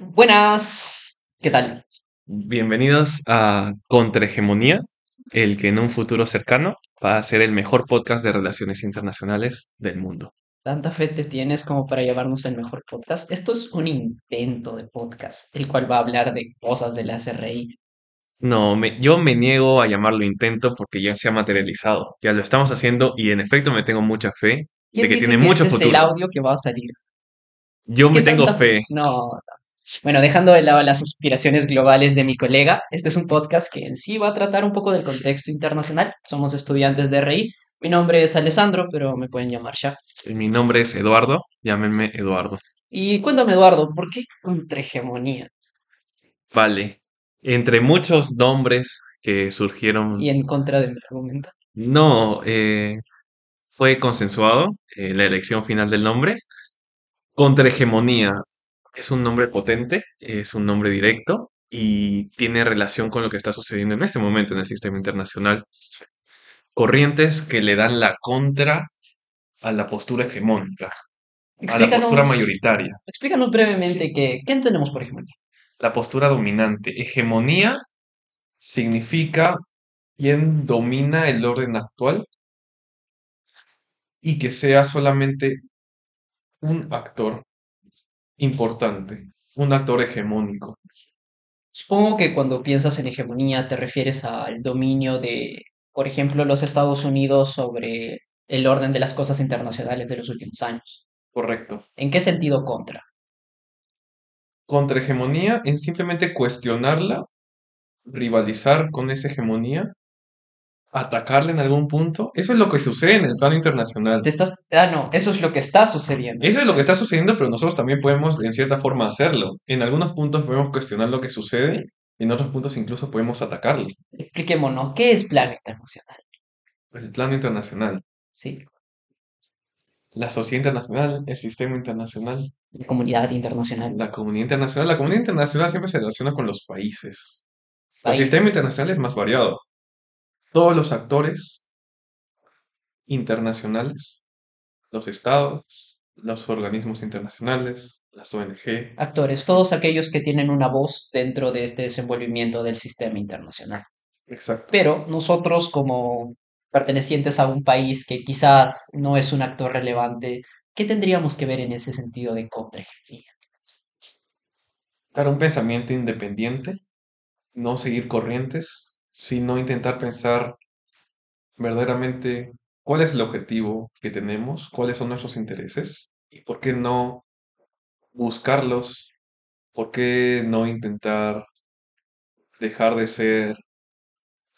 Buenas, ¿qué tal? Bienvenidos a Contrahegemonía, el que en un futuro cercano va a ser el mejor podcast de relaciones internacionales del mundo. ¿Tanta fe te tienes como para llamarnos el mejor podcast? Esto es un intento de podcast, el cual va a hablar de cosas de la SRI. No, me- yo me niego a llamarlo intento porque ya se ha materializado. Ya lo estamos haciendo y en efecto me tengo mucha fe de ¿Quién que tiene que mucho este es el audio que va a salir? Yo ¿Qué me tengo fe? fe. No, no. Bueno, dejando de lado las aspiraciones globales de mi colega, este es un podcast que en sí va a tratar un poco del contexto internacional. Somos estudiantes de RI. Mi nombre es Alessandro, pero me pueden llamar ya. Mi nombre es Eduardo, llámenme Eduardo. Y cuéntame, Eduardo, ¿por qué contrahegemonía? Vale. Entre muchos nombres que surgieron, Y en contra de mi argumento. no, eh, fue consensuado eh, la elección final del nombre. Contrahegemonía es un nombre potente, es un nombre directo y tiene relación con lo que está sucediendo en este momento en el sistema internacional. Corrientes que le dan la contra a la postura hegemónica, a la postura mayoritaria, explícanos brevemente qué entendemos por hegemonía. la postura dominante. Hegemonía significa quien domina el orden actual y que sea solamente un actor importante, un actor hegemónico. Supongo que cuando piensas en hegemonía te refieres al dominio de, por ejemplo, los Estados Unidos sobre el orden de las cosas internacionales de los últimos años. Correcto. ¿En qué sentido contra? Contrahegemonía en simplemente cuestionarla, rivalizar con esa hegemonía, atacarla en algún punto. Eso es lo que sucede en el plano internacional. Te estás, ah, no, eso es lo que está sucediendo. Eso es lo que está sucediendo, pero nosotros también podemos en cierta forma hacerlo. En algunos puntos podemos cuestionar lo que sucede, en otros puntos incluso podemos atacarlo. Expliquémonos, ¿qué es plano internacional? El plano internacional, Sí, la sociedad internacional, el sistema internacional, la comunidad internacional, la comunidad internacional. La comunidad internacional siempre se relaciona con los países. El país. sistema internacional es más variado. Todos los actores internacionales, los estados, los organismos internacionales, las ONG. Actores, todos aquellos que tienen una voz dentro de este desenvolvimiento del sistema internacional. Exacto. Pero nosotros como pertenecientes a un país que quizás no es un actor relevante, ¿qué tendríamos que ver en ese sentido de contrahegemonía? Dar un pensamiento independiente, no seguir corrientes, sino intentar pensar verdaderamente cuál es el objetivo que tenemos, cuáles son nuestros intereses y por qué no buscarlos, por qué no intentar dejar de ser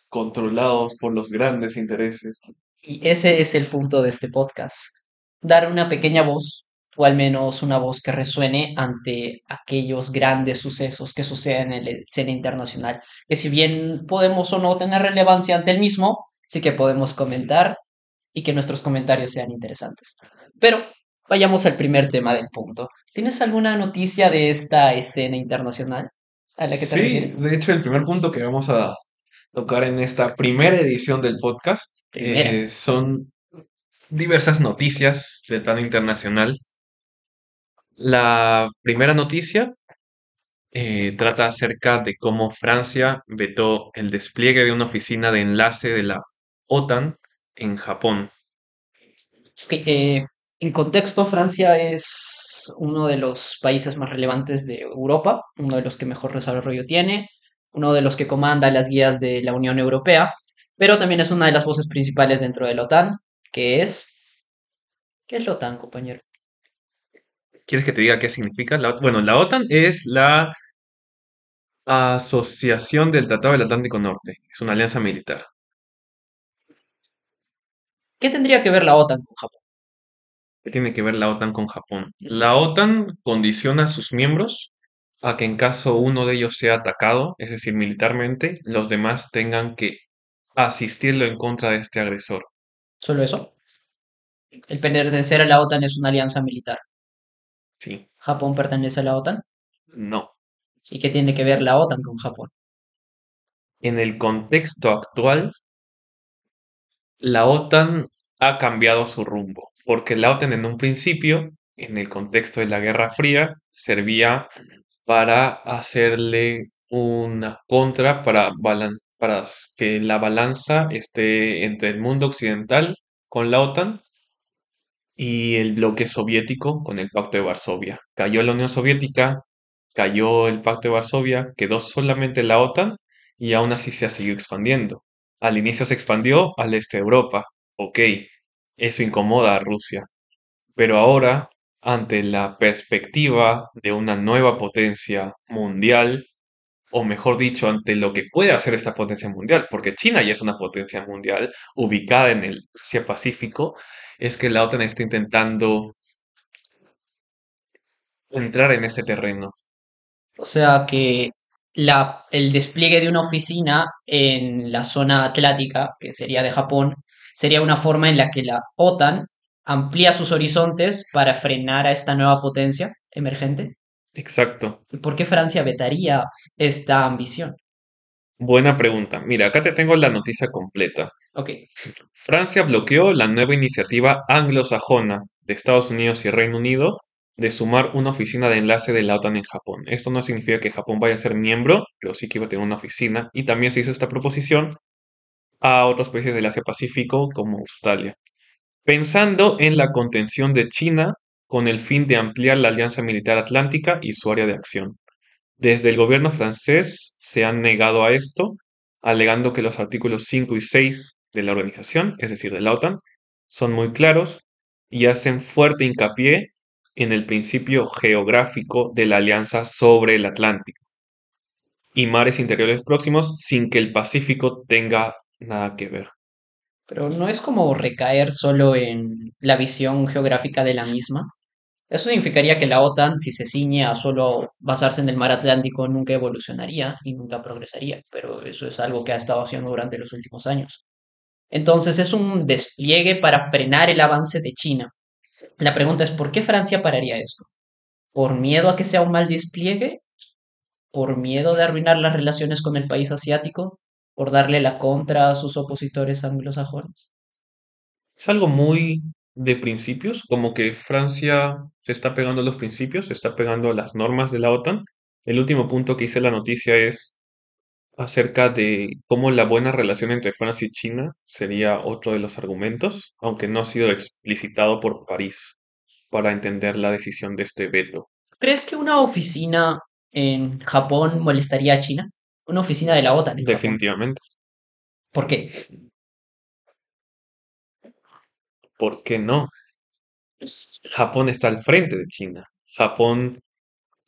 controlados por los grandes intereses. Y ese es el punto de este podcast. Dar una pequeña voz, o al menos una voz que resuene ante aquellos grandes sucesos que suceden en la escena internacional, que si bien podemos o no tener relevancia ante el mismo, sí que podemos comentar y que nuestros comentarios sean interesantes. Pero vayamos al primer tema del punto. ¿Tienes alguna noticia de esta escena internacional a la que te Sí, refieres? de hecho el primer punto que vamos a tocar en esta primera edición del podcast eh, son diversas noticias del plano internacional. La primera noticia eh, trata acerca de cómo Francia vetó el despliegue de una oficina de enlace de la OTAN en Japón. Eh, en contexto, Francia es uno de los países más relevantes de Europa, uno de los que mejor desarrollo tiene, uno de los que comanda las guías de la Unión Europea, pero también es una de las voces principales dentro de la OTAN, que es... ¿Qué es la OTAN, compañero? ¿Quieres que te diga qué significa? La- bueno, la OTAN es la Asociación del Tratado del Atlántico Norte. Es una alianza militar. ¿Qué tendría que ver la OTAN con Japón? ¿Qué tiene que ver la OTAN con Japón? La OTAN condiciona a sus miembros a que en caso uno de ellos sea atacado, es decir, militarmente, los demás tengan que asistirlo en contra de este agresor. Solo eso. El pertenecer a la OTAN es una alianza militar. Sí, ¿Japón pertenece a la OTAN? no. ¿Y qué tiene que ver la OTAN con Japón? En el contexto actual, la OTAN ha cambiado su rumbo, porque la OTAN en un principio, en el contexto de la Guerra Fría, servía para hacerle una contra para, para que la balanza esté entre el mundo occidental con la OTAN y el bloque soviético con el Pacto de Varsovia. Cayó la Unión Soviética, cayó el Pacto de Varsovia, quedó solamente la OTAN y aún así se ha seguido expandiendo. Al inicio se expandió al este de Europa. Ok, eso incomoda a Rusia. Pero ahora, ante la perspectiva de una nueva potencia mundial, o mejor dicho, ante lo que puede hacer esta potencia mundial, porque China ya es una potencia mundial ubicada en el Asia Pacífico, es que la OTAN está intentando entrar en este terreno. O sea que la, el despliegue de una oficina en la zona atlántica, que sería de Japón, sería una forma en la que la OTAN amplía sus horizontes para frenar a esta nueva potencia emergente. Exacto. ¿Y por qué Francia vetaría esta ambición? Buena pregunta. Mira, acá te tengo la noticia completa. Ok, Francia bloqueó la nueva iniciativa anglosajona de Estados Unidos y Reino Unido de sumar una oficina de enlace de la OTAN en Japón. Esto no significa que Japón vaya a ser miembro, pero sí que iba a tener una oficina. Y también se hizo esta proposición a otros países del Asia Pacífico como Australia, pensando en la contención de China con el fin de ampliar la alianza militar atlántica y su área de acción. Desde el gobierno francés se han negado a esto, alegando que los artículos 5 y 6 de la organización, es decir, de la OTAN, son muy claros y hacen fuerte hincapié en el principio geográfico de la alianza sobre el Atlántico y mares interiores próximos sin que el Pacífico tenga nada que ver. pero no es como recaer solo en la visión geográfica de la misma. Eso significaría que la OTAN, si se ciñe a solo basarse en el mar Atlántico, nunca evolucionaría y nunca progresaría, pero eso es algo que ha estado haciendo durante los últimos años. Entonces es un despliegue para frenar el avance de China. La pregunta es, ¿por qué Francia pararía esto? ¿Por miedo a que sea un mal despliegue? ¿Por miedo de arruinar las relaciones con el país asiático? ¿Por darle la contra a sus opositores anglosajones? Es algo muy de principios, como que Francia se está pegando a los principios, se está pegando a las normas de la OTAN. El último punto que hice la noticia es acerca de cómo la buena relación entre Francia y China sería otro de los argumentos, aunque no ha sido explicitado por París para entender la decisión de este veto. ¿Crees que una oficina en Japón molestaría a China? Una oficina de la OTAN en Japón. Definitivamente. ¿Por qué? ¿Por qué no? Japón está al frente de China. Japón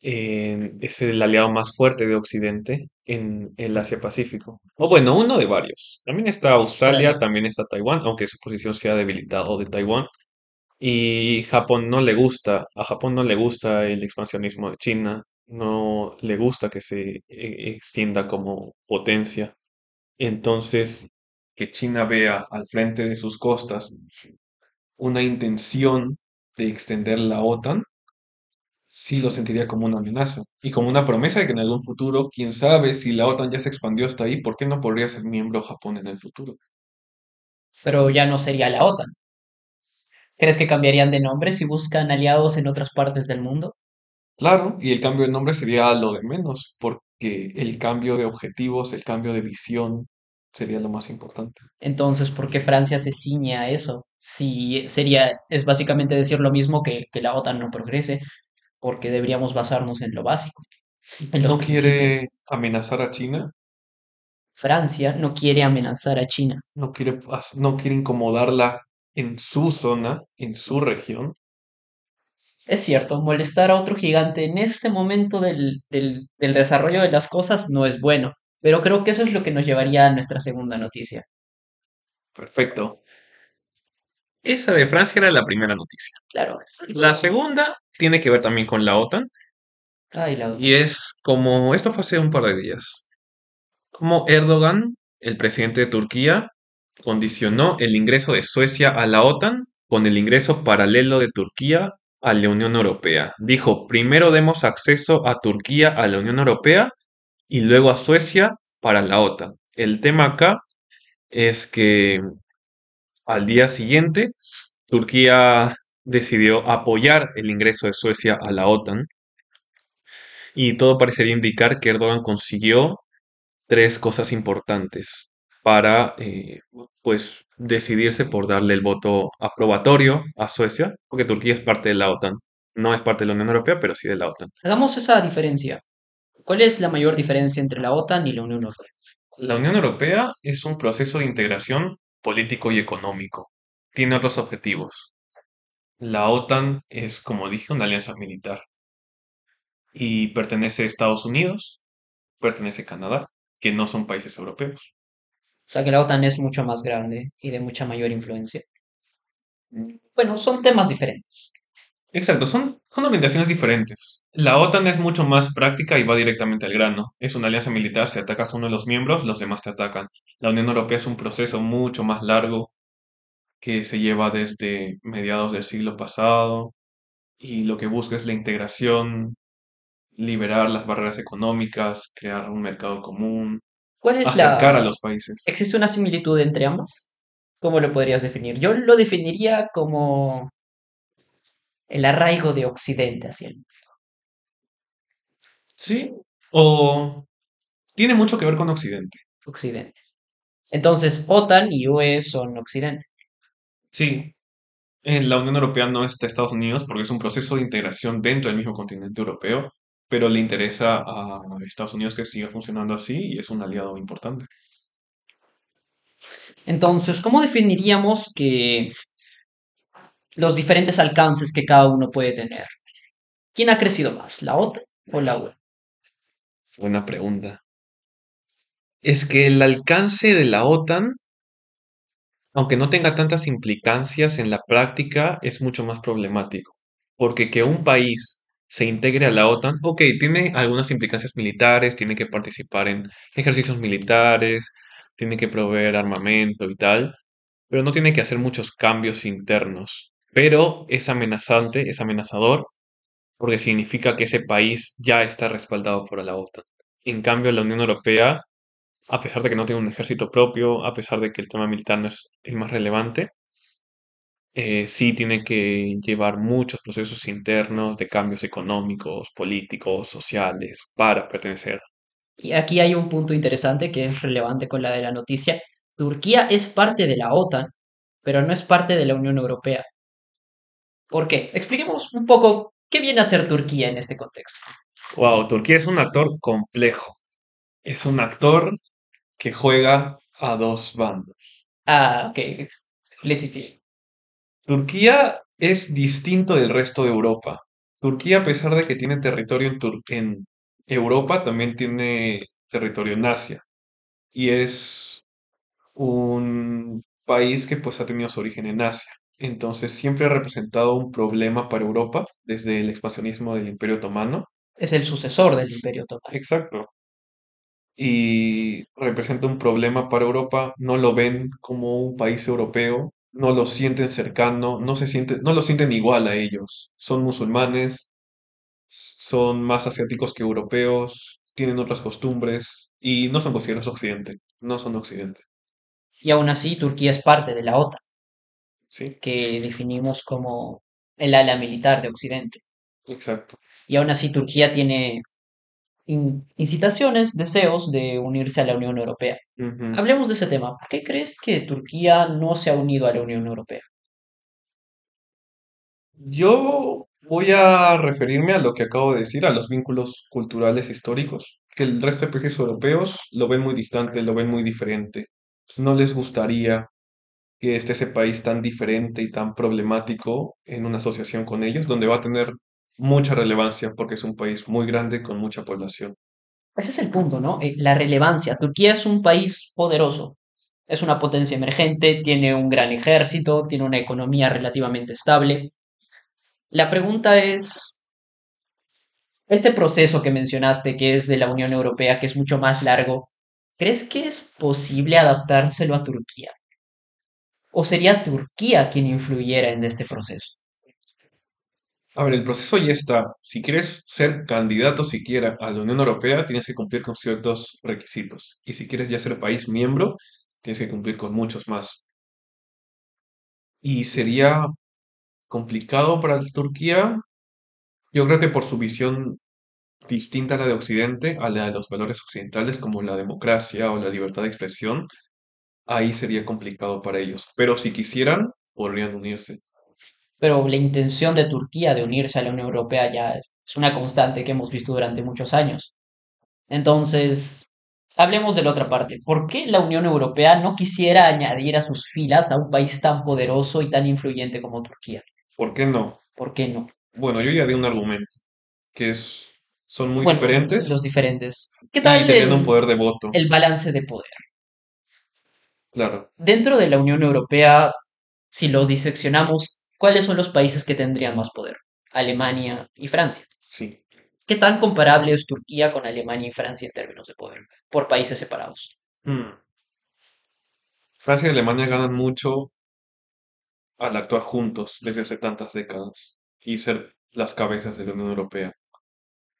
eh, es el aliado más fuerte de Occidente en el Asia-Pacífico. O bueno, uno de varios. También está Australia, también está Taiwán, aunque su posición se ha debilitado de Taiwán. Y Japón no le gusta, a Japón no le gusta el expansionismo de China, no le gusta que se eh, extienda como potencia. Entonces, que China vea al frente de sus costas una intención de extender la OTAN, sí lo sentiría como una amenaza y como una promesa de que en algún futuro, quién sabe si la OTAN ya se expandió hasta ahí, ¿por qué no podría ser miembro Japón en el futuro? Pero ya no sería la OTAN. ¿Crees que cambiarían de nombre si buscan aliados en otras partes del mundo? Claro, y el cambio de nombre sería lo de menos, porque el cambio de objetivos, el cambio de visión sería lo más importante. Entonces, ¿por qué Francia se ciñe a eso? Si sería, es básicamente decir lo mismo que, que la OTAN no progrese, porque deberíamos basarnos en lo básico, en No quiere amenazar a China, Francia no quiere amenazar a China. no quiere, no quiere incomodarla en su zona, en su región. Es cierto, molestar a otro gigante en este momento del, del, del desarrollo de las cosas no es bueno, pero creo que eso es lo que nos llevaría a nuestra segunda noticia. Perfecto. Esa de Francia era la primera noticia. Claro. La segunda tiene que ver también con la OTAN Ay, la y es como, esto fue hace un par de días, como Erdogan, el presidente de Turquía, condicionó el ingreso de Suecia a la OTAN con el ingreso paralelo de Turquía a la Unión Europea. Dijo, primero demos acceso a Turquía a la Unión Europea y luego a Suecia para la OTAN. El tema acá es que al día siguiente Turquía decidió apoyar el ingreso de Suecia a la OTAN Y todo parecería indicar que Erdogan consiguió tres cosas importantes para, eh, pues, decidirse por darle el voto aprobatorio a Suecia, porque Turquía es parte de la OTAN. No es parte de la Unión Europea, pero sí de la OTAN. Hagamos esa diferencia. ¿Cuál es la mayor diferencia entre la OTAN y la Unión Europea? La Unión Europea es un proceso de integración político y económico. Tiene otros objetivos. La OTAN es, como dije, una alianza militar y pertenece a Estados Unidos, pertenece a Canadá, que no son países europeos. O sea que la OTAN es mucho más grande y de mucha mayor influencia. Bueno, son temas diferentes. Exacto, son, son orientaciones diferentes. La OTAN es mucho más práctica y va directamente al grano. Es una alianza militar, si atacas a uno de los miembros, los demás te atacan. La Unión Europea es un proceso mucho más largo que se lleva desde mediados del siglo pasado y lo que busca es la integración, liberar las barreras económicas, crear un mercado común, ¿Cuál es acercar a los países. ¿Existe una similitud entre ambas? ¿Cómo lo podrías definir? Yo lo definiría como el arraigo de Occidente hacia el Sí, o tiene mucho que ver con Occidente. Occidente. Entonces, OTAN y UE son Occidente. Sí, En la Unión Europea no está Estados Unidos porque es un proceso de integración dentro del mismo continente europeo, pero le interesa a Estados Unidos que siga funcionando así y es un aliado importante. Entonces, ¿cómo definiríamos que los diferentes alcances que cada uno puede tener? ¿Quién ha crecido más, la OTAN o la UE? Buena pregunta. Es que el alcance de la OTAN, aunque no tenga tantas implicancias en la práctica, es mucho más problemático. Porque que un país se integre a la OTAN, ok, tiene algunas implicancias militares, tiene que participar en ejercicios militares, tiene que proveer armamento y tal, pero no tiene que hacer muchos cambios internos. Pero es amenazante, es amenazador, porque significa que ese país ya está respaldado por la OTAN. En cambio, la Unión Europea, a pesar de que no tiene un ejército propio, a pesar de que el tema militar no es el más relevante, eh, sí tiene que llevar muchos procesos internos de cambios económicos, políticos, sociales, para pertenecer. Y aquí hay un punto interesante que es relevante con la de la noticia. Turquía es parte de la OTAN, pero no es parte de la Unión Europea. ¿Por qué? Expliquemos un poco qué viene a ser Turquía en este contexto. Wow, Turquía es un actor complejo. Es un actor que juega a dos bandos. Ah, ok. Turquía es distinto del resto de Europa. Turquía, a pesar de que tiene territorio en, Tur- en Europa, también tiene territorio en Asia. Y es un país que pues ha tenido su origen en Asia. Entonces siempre ha representado un problema para Europa desde el expansionismo del Imperio Otomano. Es el sucesor del Imperio Otomano. Exacto. Y representa un problema para Europa. No lo ven como un país europeo, no lo sienten cercano, no se sienten, no lo sienten igual a ellos. Son musulmanes, son más asiáticos que europeos, tienen otras costumbres y no son considerados occidente, no son occidente. Y aún así, Turquía es parte de la OTAN, Sí, que definimos como el ala militar de Occidente. exacto. Y aún así, Turquía tiene in- incitaciones, deseos de unirse a la Unión Europea. Hablemos de ese tema. ¿Por qué crees que Turquía no se ha unido a la Unión Europea? Yo voy a referirme a lo que acabo de decir, a los vínculos culturales históricos, que el resto de países europeos lo ven muy distante, lo ven muy diferente. No les gustaría que esté ese país tan diferente y tan problemático en una asociación con ellos, donde va a tener mucha relevancia porque es un país muy grande con mucha población. Ese es el punto, ¿no? Eh, la relevancia. Turquía es un país poderoso, es una potencia emergente, tiene un gran ejército, tiene una economía relativamente estable. La pregunta es, este proceso que mencionaste, que es de la Unión Europea, que es mucho más largo, ¿crees que es posible adaptárselo a Turquía? ¿O sería Turquía quien influyera en este proceso? A ver, el proceso ya está. Si quieres ser candidato siquiera a la Unión Europea, tienes que cumplir con ciertos requisitos. Y si quieres ya ser país miembro, tienes que cumplir con muchos más. Y sería complicado para Turquía, yo creo que por su visión distinta a la de Occidente, a la de los valores occidentales como la democracia o la libertad de expresión, ahí sería complicado para ellos. Pero si quisieran, podrían unirse. Pero la intención de Turquía de unirse a la Unión Europea ya es una constante que hemos visto durante muchos años. Entonces, hablemos de la otra parte. ¿Por qué la Unión Europea no quisiera añadir a sus filas a un país tan poderoso y tan influyente como Turquía? ¿Por qué no? ¿Por qué no? Bueno, yo ya di un argumento, que es, son muy Bueno, los diferentes diferentes. ¿Qué y tal teniendo un el, poder de voto, el balance de poder? Claro, Dentro de la Unión Europea, si lo diseccionamos, ¿cuáles son los países que tendrían más poder? Alemania y Francia. sí. ¿Qué tan comparable es Turquía con Alemania y Francia en términos de poder? Por países separados. Mm. Francia y Alemania ganan mucho al actuar juntos desde hace tantas décadas y ser las cabezas de la Unión Europea.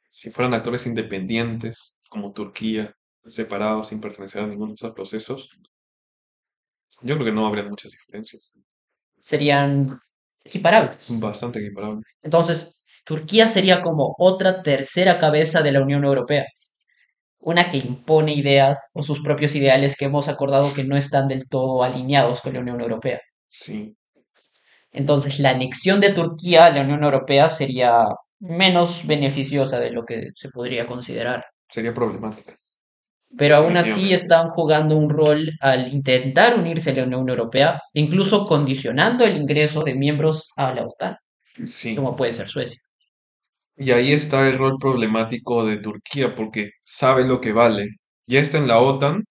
Si fueran actores independientes, como Turquía, separados sin pertenecer a ninguno de esos procesos, yo creo que no habría muchas diferencias. Serían equiparables. Bastante equiparable. Entonces, Turquía sería como otra tercera cabeza de la Unión Europea. Una que impone ideas o sus propios ideales que hemos acordado que no están del todo alineados con la Unión Europea. Sí, Entonces, la anexión de Turquía a la Unión Europea sería menos beneficiosa de lo que se podría considerar. sería problemática, Pero aún así están jugando un rol al intentar unirse a la Unión Europea, incluso condicionando el ingreso de miembros a la OTAN, Sí. como puede ser Suecia. Y ahí está el rol problemático de Turquía, porque sabe lo que vale. Ya está en la OTAN,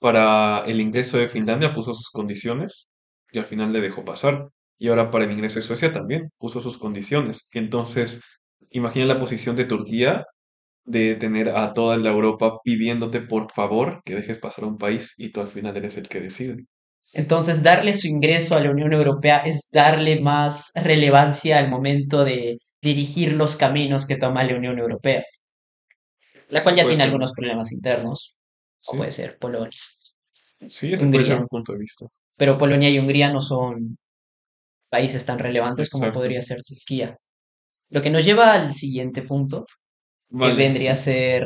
para el ingreso de Finlandia puso sus condiciones y al final le dejó pasar. Y ahora para el ingreso de Suecia también puso sus condiciones. Entonces, imagina la posición de Turquía de tener a toda la Europa pidiéndote por favor que dejes pasar a un país y tú al final eres el que decide. Entonces, darle su ingreso a la Unión Europea es darle más relevancia al momento de dirigir los caminos que toma la Unión Europea, la cual Sí, ya tiene ser. algunos problemas internos, o Sí, puede ser Polonia, sí, ese puede ser Hungría, un punto de vista. pero Polonia y Hungría no son países tan relevantes como podría ser Turquía. Lo que nos lleva al siguiente punto, que Vale. vendría a ser...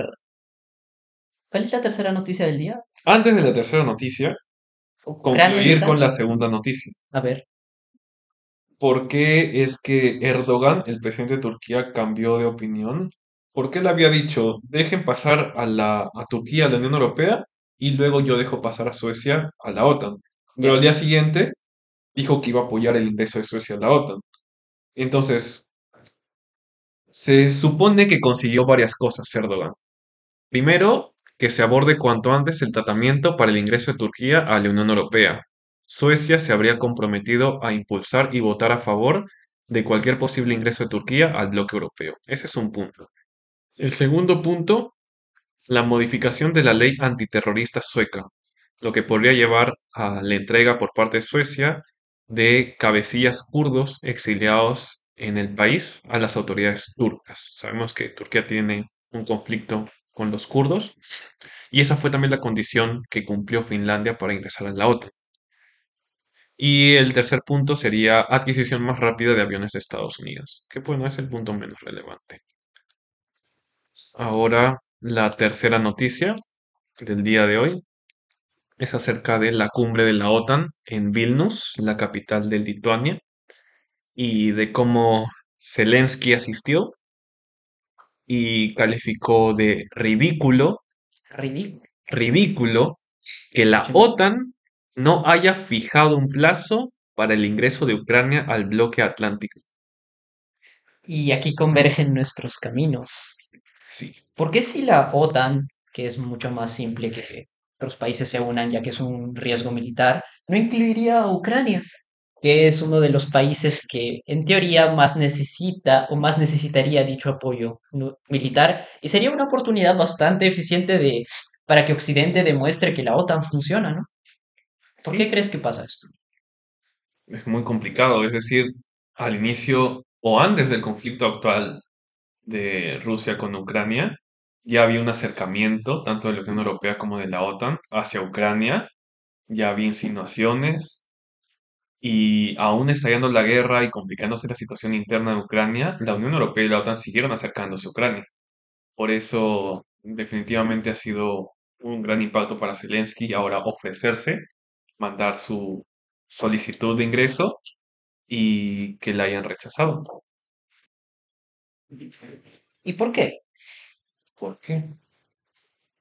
¿Cuál es la tercera noticia del día? Antes de la tercera noticia, concluir con la segunda noticia. A ver, ¿Por qué es que Erdogan, el presidente de Turquía, cambió de opinión? Porque él había dicho, dejen pasar a la, a Turquía a la Unión Europea y luego yo dejo pasar a Suecia a la OTAN. Pero al día siguiente dijo que iba a apoyar el ingreso de Suecia a la OTAN. Entonces, se supone que consiguió varias cosas Erdogan. Primero, que se aborde cuanto antes el tratamiento para el ingreso de Turquía a la Unión Europea. Suecia se habría comprometido a impulsar y votar a favor de cualquier posible ingreso de Turquía al bloque europeo. Ese es un punto. El segundo punto, la modificación de la ley antiterrorista sueca, lo que podría llevar a la entrega por parte de Suecia de cabecillas kurdos exiliados en el país a las autoridades turcas. Sabemos que Turquía tiene un conflicto con los kurdos y esa fue también la condición que cumplió Finlandia para ingresar a la OTAN. Y el tercer punto sería adquisición más rápida de aviones de Estados Unidos, que bueno, es el punto menos relevante. Ahora, la tercera noticia del día de hoy es acerca de la cumbre de la OTAN en Vilnius, la capital de Lituania, y de cómo Zelensky asistió y calificó de ridículo, Ridículo. ridículo que la. OTAN no haya fijado un plazo para el ingreso de Ucrania al bloque atlántico. Y aquí convergen nuestros caminos. Sí, ¿Por qué si la OTAN, que es mucho más simple que los países se unan ya que es un riesgo militar, no incluiría a Ucrania, que es uno de los países que en teoría más necesita o más necesitaría dicho apoyo militar y sería una oportunidad bastante eficiente de para que Occidente demuestre que la OTAN funciona, ¿no? ¿Por qué crees que pasa esto? es muy complicado. Es decir, al inicio o antes del conflicto actual de Rusia con Ucrania, ya había un acercamiento tanto de la Unión Europea como de la OTAN hacia Ucrania, ya había insinuaciones y aún estallando la guerra y complicándose la situación interna de Ucrania, la Unión Europea y la OTAN siguieron acercándose a Ucrania. Por eso definitivamente ha sido un gran impacto para Zelensky ahora ofrecerse, mandar su solicitud de ingreso y que la hayan rechazado. ¿Y por qué? ¿Por qué?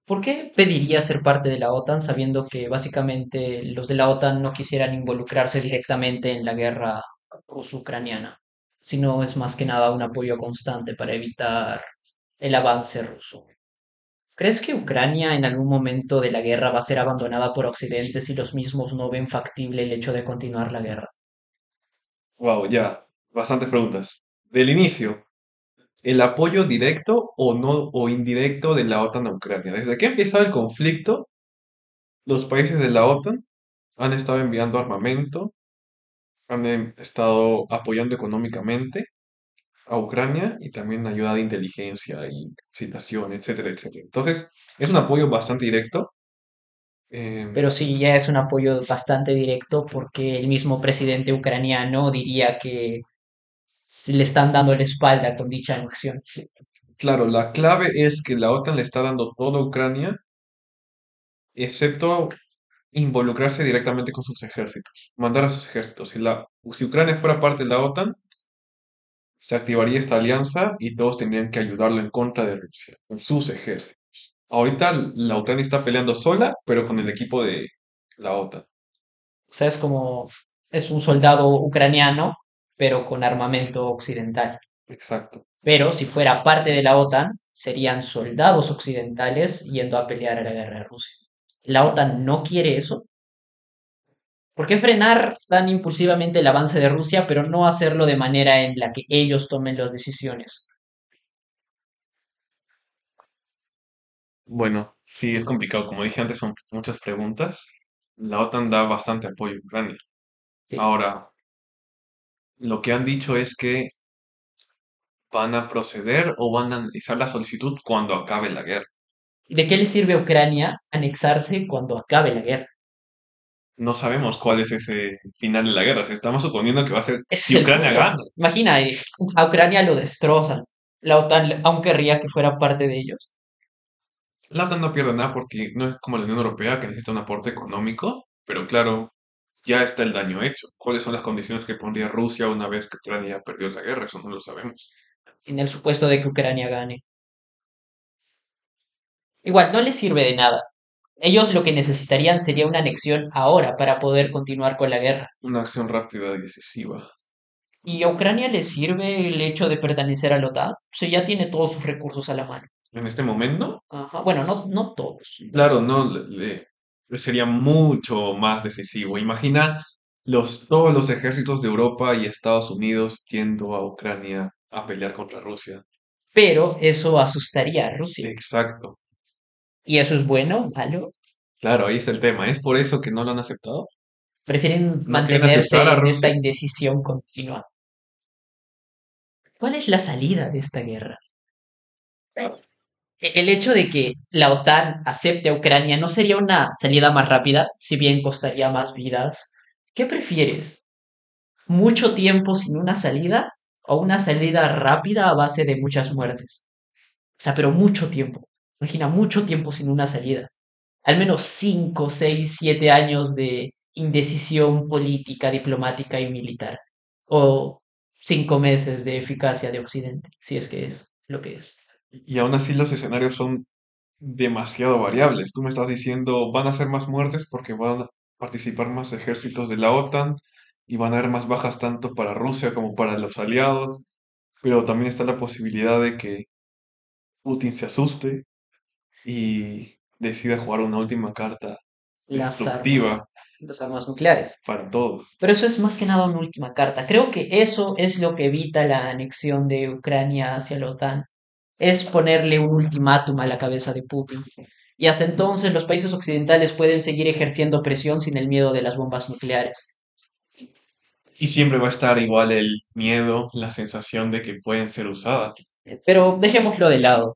¿Por qué pediría ser parte de la OTAN sabiendo que básicamente los de la OTAN no quisieran involucrarse directamente en la guerra ruso-ucraniana, sino es más que nada un apoyo constante para evitar el avance ruso? ¿Crees que Ucrania en algún momento de la guerra va a ser abandonada por Occidente si los mismos no ven factible el hecho de continuar la guerra? Wow, ya, bastantes preguntas. Del inicio, ¿el apoyo directo o no o indirecto de la OTAN a Ucrania? Desde que ha empezado el conflicto, los países de la OTAN han estado enviando armamento, han em, estado apoyando económicamente a Ucrania y también ayuda de inteligencia y citación, etcétera, etcétera. Entonces, es un apoyo bastante directo. em, Pero sí, ya es un apoyo bastante directo porque el mismo presidente ucraniano diría que le están dando la espalda con dicha anexión. claro, la clave es que la OTAN le está dando todo a Ucrania, excepto involucrarse directamente con sus ejércitos, mandar a sus ejércitos. Si, la, si Ucrania fuera parte de la OTAN, se activaría esta alianza y todos tendrían que ayudarlo en contra de Rusia, con sus ejércitos. Ahorita la Ucrania está peleando sola, pero con el equipo de la OTAN. O sea, es como, es un soldado ucraniano, pero con armamento occidental. Exacto. Pero si fuera parte de la OTAN, serían soldados occidentales yendo a pelear a la guerra de Rusia. La. OTAN no quiere eso. ¿Por qué frenar tan impulsivamente el avance de Rusia, pero no hacerlo de manera en la que ellos tomen las decisiones? Bueno, sí, es complicado. Como dije antes, son muchas preguntas. La OTAN da bastante apoyo a Ucrania. Sí. Ahora, lo que han dicho es que van a proceder o van a analizar la solicitud cuando acabe la guerra. ¿Y de qué le sirve a Ucrania anexarse cuando acabe la guerra? No sabemos cuál es ese final de la guerra. Estamos suponiendo que va a ser si Ucrania gana. Imagina, eh, a Ucrania lo destrozan. La OTAN aún querría que fuera parte de ellos. La OTAN no pierde nada porque no es como la Unión Europea que necesita un aporte económico, pero claro, ya está el daño hecho. ¿Cuáles son las condiciones que pondría Rusia una vez que Ucrania perdió la guerra? Eso no lo sabemos. en el supuesto de que Ucrania gane. Igual, no les sirve de nada. Ellos lo que necesitarían sería una anexión ahora para poder continuar con la guerra. Una acción rápida y decisiva. ¿Y a Ucrania le sirve el hecho de pertenecer a la OTAN? O sea, ya tiene todos sus recursos a la mano. En este momento, Ajá. Bueno, no, no todos. claro, no le, le sería mucho más decisivo. Imagina los, todos los ejércitos de Europa y Estados Unidos yendo a Ucrania a pelear contra Rusia. Pero eso asustaría a Rusia. Exacto. ¿Y eso es bueno? ¿Malo? Claro, ahí está el tema. ¿Es por eso que no lo han aceptado? Prefieren ¿No quieren aceptar mantenerse a en esta Rusia? indecisión continua. ¿Cuál es la salida de esta guerra? E- El hecho de que la OTAN acepte a Ucrania no sería una salida más rápida, si bien costaría más vidas. ¿Qué prefieres? ¿Mucho tiempo sin una salida o una salida rápida a base de muchas muertes? O sea, pero mucho tiempo. Imagina, mucho tiempo sin una salida. Al menos 5, 6, 7 años de indecisión política, diplomática y militar. O 5 meses de eficacia de Occidente, si es que es lo que es. Y aún así los escenarios son demasiado variables. Tú me estás diciendo, van a ser más muertes porque van a participar más ejércitos de la OTAN y van a haber más bajas tanto para Rusia como para los aliados, pero también está la posibilidad de que Putin se asuste y decida jugar una última carta Las armas, destructiva las armas nucleares. para todos. Pero eso es más que nada una última carta. Creo que eso es lo que evita la anexión de Ucrania hacia la OTAN. Es ponerle un ultimátum a la cabeza de Putin. Y hasta entonces los países occidentales pueden seguir ejerciendo presión sin el miedo de las bombas nucleares. Y siempre va a estar igual el miedo, la sensación de que pueden ser usadas. Pero dejémoslo de lado.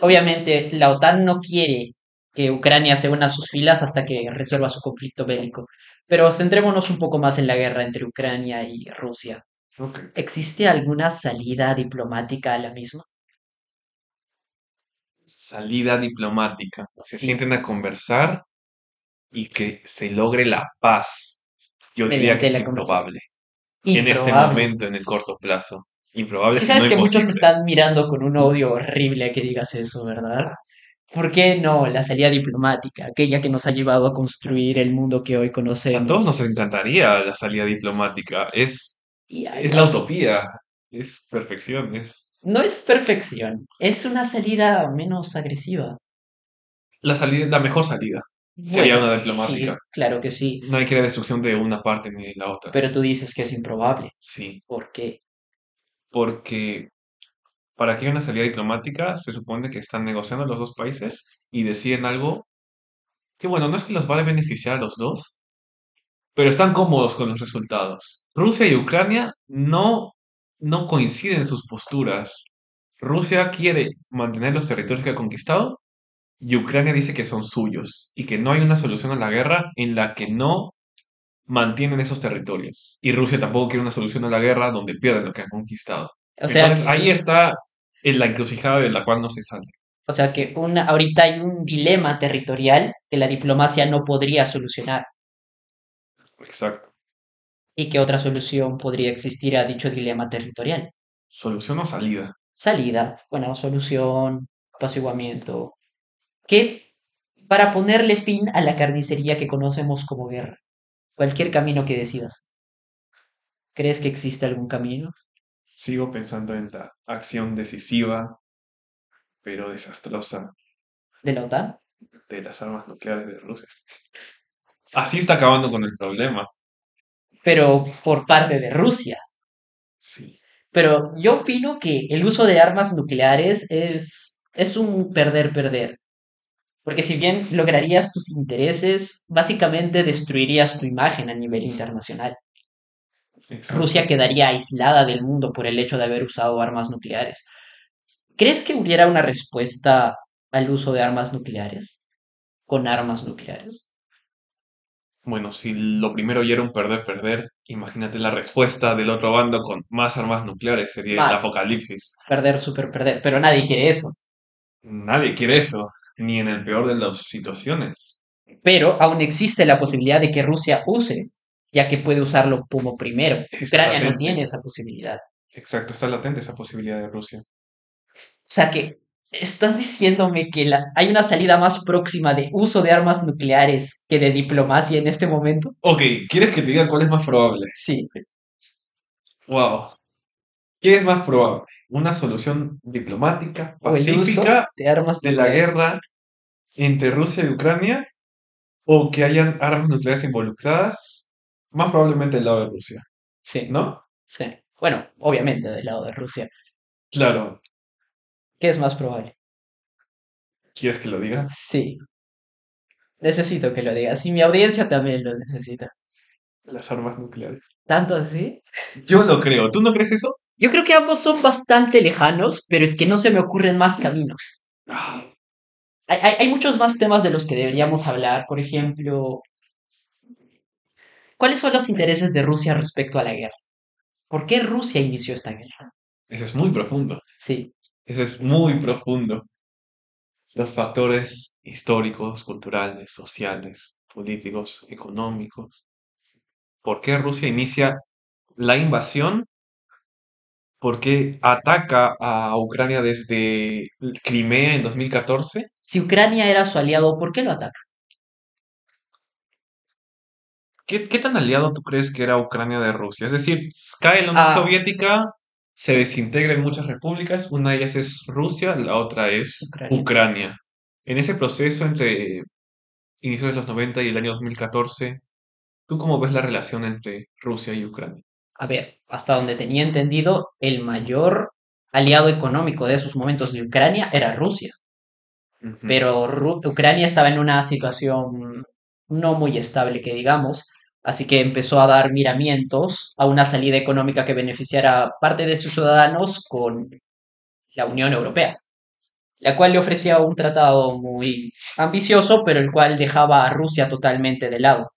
Obviamente, la OTAN no quiere que Ucrania se una a sus filas hasta que resuelva su conflicto bélico. Pero centrémonos un poco más en la guerra entre Ucrania y Rusia. ¿Existe alguna salida diplomática a la misma? Salida diplomática. Se Sí, sienten a conversar y que se logre la paz. Yo diría que mediante es conversación. improbable. En este Improbable. momento, en el corto plazo. Improbable no sabes que muchos imposible. están mirando con un odio horrible a que digas eso, ¿verdad? ¿Por qué no la salida diplomática, aquella que nos ha llevado a construir el mundo que hoy A todos nos conocemos? encantaría la salida diplomática. Es, Y es la utopía. Es perfección. Es no es perfección, es una salida menos agresiva. la salida, la mejor salida. Sería Bueno, una sí, diplomática. claro que sí, Nadie quiere destrucción de una parte ni de la otra. pero tú dices que es improbable. Sí. ¿Por qué? Porque para que haya una salida diplomática, se supone que están negociando los dos países y deciden algo que, bueno, no es que los va a beneficiar a los dos, pero están cómodos con los resultados. Rusia y Ucrania no, no coinciden sus posturas. Rusia quiere mantener los territorios que ha conquistado y Ucrania dice que son suyos y que no hay una solución a la guerra en la que no mantienen esos territorios. Y Rusia tampoco quiere una solución a la guerra donde pierden lo que han conquistado. O sea Entonces que, ahí está en la encrucijada de la cual no se sale. o sea que una, ahorita hay un dilema territorial que la diplomacia no podría solucionar. Exacto. ¿Y qué otra solución podría existir a dicho dilema territorial? Solución o salida. Salida, bueno, solución, apaciguamiento. ¿Qué? Para ponerle fin a la carnicería que conocemos como guerra. Cualquier camino que decidas. ¿Crees que existe algún camino Sigo pensando en la acción decisiva, pero desastrosa, de la OTAN? de las armas nucleares de Rusia. Así está acabando con el problema. Pero por parte de Rusia. Sí, Pero yo opino que el uso de armas nucleares es, es un perder-perder. Porque si bien lograrías tus intereses, básicamente destruirías tu imagen a nivel internacional. exacto. Rusia quedaría aislada del mundo por el hecho de haber usado armas nucleares. ¿Crees que hubiera una respuesta al uso de armas nucleares? ¿Con armas nucleares? Bueno, si lo primero ya era un perder-perder, imagínate la respuesta del otro bando con más armas nucleares, sería el apocalipsis. perder, super perder. Pero nadie quiere eso. Nadie quiere eso, ni en el peor de las situaciones. Pero aún existe la posibilidad de que Rusia use, ya que puede usarlo como primero. Ucrania no tiene esa posibilidad. Exacto, está latente esa posibilidad de Rusia. O sea que estás diciéndome que la- hay una salida más próxima de uso de armas nucleares que de diplomacia en este momento. Ok, ¿quieres que te diga cuál es más probable? Sí. Wow. ¿Qué es más probable? ¿Una solución diplomática, pacífica de armas de la guerra entre Rusia y Ucrania? ¿O que hayan armas nucleares involucradas? Más probablemente del lado de Rusia, Sí, ¿no? sí. Bueno, obviamente del lado de Rusia. Claro, ¿Qué es más probable? ¿quieres que lo diga? Sí. Necesito que lo digas. Y mi audiencia también lo necesita. Las armas nucleares. ¿Tanto así? Yo lo creo. ¿Tú no crees eso? Yo creo que ambos son bastante lejanos, pero es que no se me ocurren más caminos. Ah, Hay, hay, hay muchos más temas de los que deberíamos hablar. Por ejemplo, ¿cuáles son los intereses de Rusia respecto a la guerra? ¿Por qué Rusia inició esta guerra? Eso es muy profundo. Sí. Eso es muy profundo. Los factores históricos, culturales, sociales, políticos, económicos. ¿Por qué Rusia inicia la invasión? ¿Por qué ataca a Ucrania desde Crimea en 2014? Si Ucrania era su aliado, ¿por qué lo ataca? ¿Qué, qué tan aliado tú crees que era Ucrania de Rusia? Es decir, cae la Unión A Soviética, se desintegra en muchas repúblicas, una de ellas es Rusia, la otra es Ucrania. Ucrania. En ese proceso entre inicios de los 90 y el año 2014, ¿tú cómo ves la relación entre Rusia y Ucrania? A ver, hasta donde tenía entendido, el mayor aliado económico de esos momentos de Ucrania era Rusia. Pero Ru- Ucrania estaba en una situación no muy estable, que digamos, así que empezó a dar miramientos a una salida económica que beneficiara parte de sus ciudadanos con la Unión Europea, la cual le ofrecía un tratado muy ambicioso, pero el cual dejaba a Rusia totalmente de lado.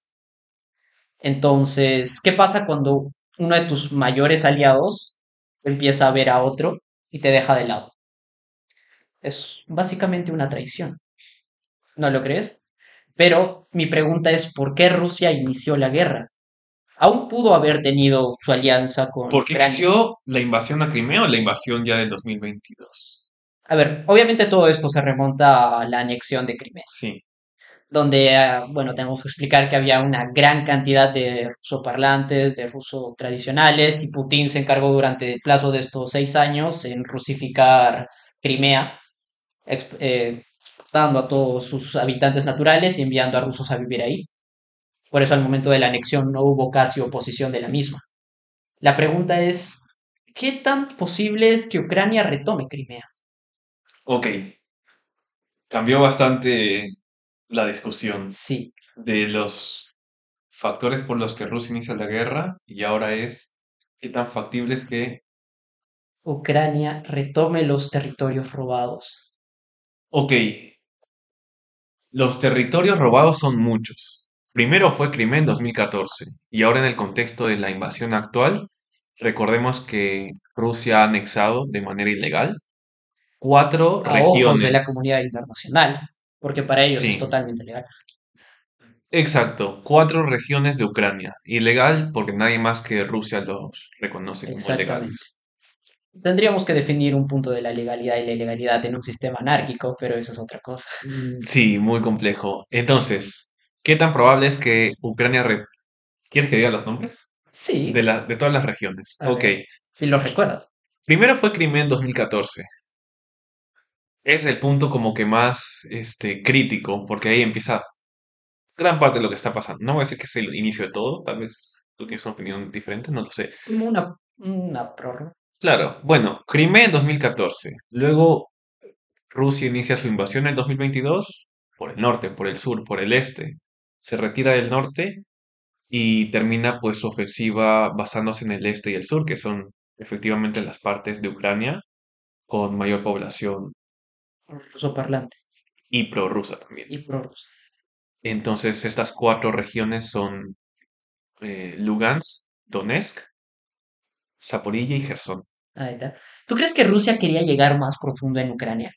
Entonces, ¿qué pasa cuando uno de tus mayores aliados empieza a ver a otro y te deja de lado? Es básicamente una traición. ¿No lo crees? Pero mi pregunta es, ¿por qué Rusia inició la guerra? Aún pudo haber tenido su alianza con ¿Por qué Ucrania. inició la invasión a Crimea o la invasión ya del 2022? A ver, obviamente todo esto se remonta a la anexión de Crimea, Sí, donde, ah, bueno, tenemos que explicar que había una gran cantidad de rusoparlantes, de ruso tradicionales, y Putin se encargó durante el plazo de estos seis años en rusificar Crimea, eh, a todos sus habitantes naturales y enviando a rusos a vivir ahí. Por eso al momento de la anexión no hubo casi oposición de la misma. La pregunta es, ¿qué tan posible es que Ucrania retome Crimea? ok. Cambió bastante la discusión Sí, de los factores por los que Rusia inicia la guerra y ahora es qué tan factible es que, Ucrania retome los territorios robados. ok, los territorios robados son muchos. Primero fue Crimea en 2014 y ahora en el contexto de la invasión actual, recordemos que Rusia ha anexado de manera ilegal cuatro A ojos de la regiones. comunidad internacional, porque para ellos es totalmente legal. exacto, cuatro regiones de Ucrania. Ilegal porque nadie más que Rusia los reconoce como legales. Tendríamos que definir un punto de la legalidad y la ilegalidad en un sistema anárquico, pero eso es otra cosa. Mm, Sí, muy complejo. Entonces, ¿qué tan probable es que Ucrania... re- ¿Quieres que diga los nombres? De Sí, la, de todas las regiones. a Ok. ver, si lo recuerdas. Primero fue Crimea en 2014. Es el punto como que más este, crítico, porque ahí empieza gran parte de lo que está pasando. No voy a decir que es el inicio de todo, tal vez tú tienes una opinión diferente, no lo sé. Como una, una prórroga. Claro, bueno, Crimea en 2014. Luego Rusia inicia su invasión en 2022 por el norte, por el sur, por el este. Se retira del norte y termina pues su ofensiva basándose en el este y el sur, que son efectivamente las partes de Ucrania con mayor población rusoparlante y prorrusa también. y prorruso. Entonces estas cuatro regiones son eh, Lugansk, Donetsk, Zaporilla y Gerson. Ahí está. ¿Tú crees que Rusia quería llegar más profundo en Ucrania?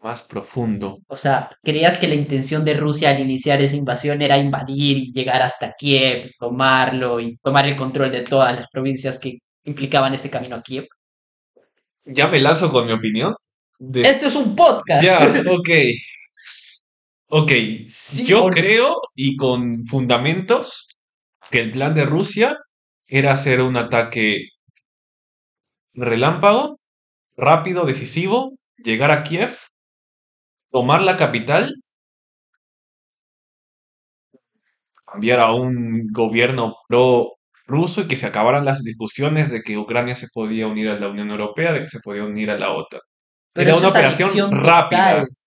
Más profundo. O sea, ¿creías que la intención de Rusia al iniciar esa invasión era invadir y llegar hasta Kiev, tomarlo y tomar el control de todas las provincias que implicaban este camino a Kiev? Ya me lanzo con mi opinión. De... Este es un podcast. Ya, ok. Ok, Sí yo o creo y con fundamentos que el plan de Rusia era hacer un ataque relámpago, rápido, decisivo, llegar a Kiev, tomar la capital, cambiar a un gobierno pro ruso y que se acabaran las discusiones de que Ucrania se podía unir a la Unión Europea, de que se podía unir a la OTAN. Pero Era una operación rápida. total.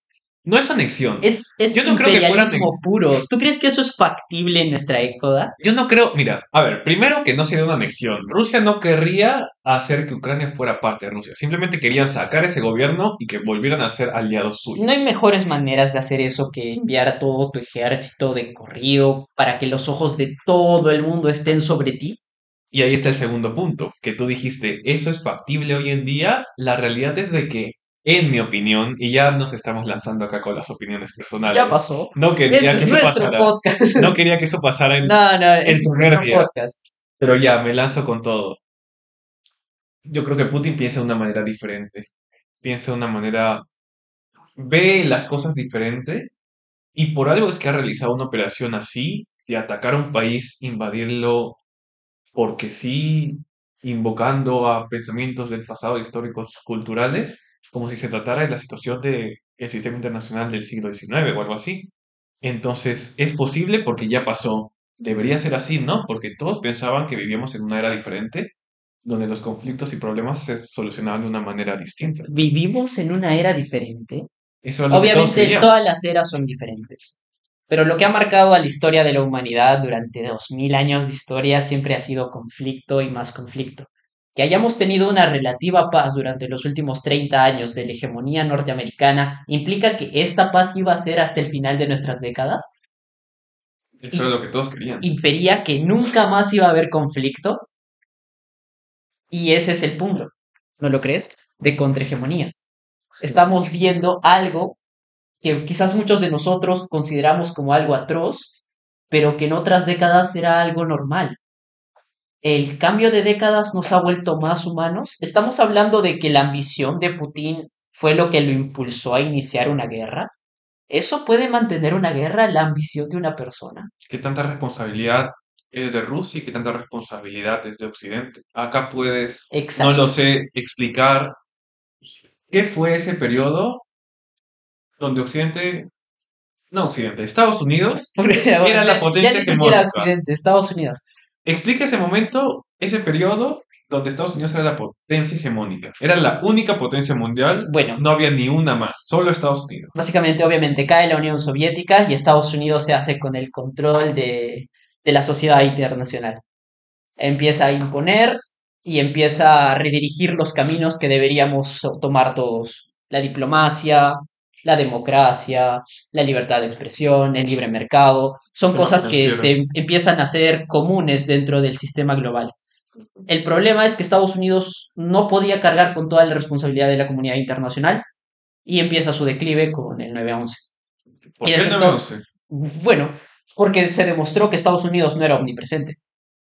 No es anexión. Es, es Yo no creo que fuera puro. ¿Tú crees que eso es factible en nuestra época? Yo no creo, mira, a ver, primero que no sería una anexión. Rusia no querría hacer que Ucrania fuera parte de Rusia. Simplemente querían sacar ese gobierno y que volvieran a ser aliados suyos. No hay mejores maneras de hacer eso que enviar a todo tu ejército de corrido para que los ojos de todo el mundo estén sobre ti. Y ahí está el segundo punto, que tú dijiste, ¿eso es factible hoy en día? La realidad es de que, en mi opinión, y ya nos estamos lanzando acá con las opiniones personales. Ya pasó. No quería Este que es eso pasara. podcast. No quería que eso pasara en, No, no, es nuestro día. podcast. Pero ya, me lanzo con todo. Yo creo que Putin piensa de una manera diferente. Piensa de una manera... Ve las cosas diferente y por algo es que ha realizado una operación así, de atacar a un país, invadirlo, porque sí, invocando a pensamientos del pasado históricos culturales, como si se tratara de la situación del sistema internacional del siglo XIX o algo así. Entonces, es posible porque ya pasó. Debería ser así, ¿no? Porque todos pensaban que vivíamos en una era diferente, donde los conflictos y problemas se solucionaban de una manera distinta. Vivimos en una era diferente. Eso es Obviamente todas las eras son diferentes. Pero lo que ha marcado a la historia de la humanidad durante dos mil años de historia siempre ha sido conflicto y más conflicto. Que hayamos tenido una relativa paz durante los últimos 30 años de la hegemonía norteamericana implica que esta paz iba a ser hasta el final de nuestras décadas. Eso era lo que todos querían. Infería que nunca más iba a haber conflicto. Y ese es el punto, ¿no lo crees? De contrahegemonía. Estamos viendo algo que quizás muchos de nosotros consideramos como algo atroz, pero que en otras décadas era algo normal. El cambio de décadas nos ha vuelto más humanos. Estamos hablando de que la ambición de Putin fue lo que lo impulsó a iniciar una guerra. ¿Eso puede mantener una guerra, la ambición de una persona? ¿Qué tanta responsabilidad es de Rusia y qué tanta responsabilidad es de Occidente? Acá puedes, no lo sé, explicar qué fue ese periodo donde Occidente, no Occidente, Estados Unidos era ya, la ya potencia ni siquiera. Occidente, Estados Unidos. Explica ese momento, ese periodo donde Estados Unidos era la potencia hegemónica. Era la única potencia mundial, Bueno, no había ni una más, solo Estados Unidos. básicamente, obviamente, cae la Unión Soviética y Estados Unidos se hace con el control de, de la sociedad internacional. Empieza a imponer y empieza a redirigir los caminos que deberíamos tomar todos. La diplomacia, la democracia, la libertad de expresión, el libre mercado, son cosas que se empiezan a ser comunes dentro del sistema global. El problema es que Estados Unidos no podía cargar con toda la responsabilidad de la comunidad internacional y empieza su declive con el 9-11. Y ¿Por qué el desde entonces, 9-11? bueno, porque se demostró que Estados Unidos no era omnipresente,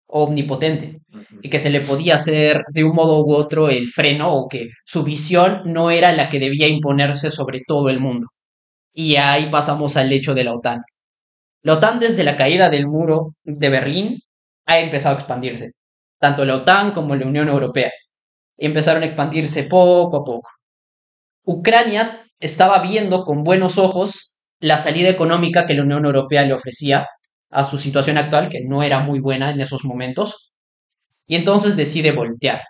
omnipotente, y que se le podía hacer de un modo u otro el freno o que su visión no era la que debía imponerse sobre todo el mundo. Y ahí pasamos al hecho de la OTAN. La OTAN desde la caída del muro de Berlín ha empezado a expandirse. Tanto la OTAN como la Unión Europea. Empezaron a expandirse poco a poco. Ucrania estaba viendo con buenos ojos la salida económica que la Unión Europea le ofrecía a su situación actual, que no era muy buena en esos momentos, y entonces decide voltear.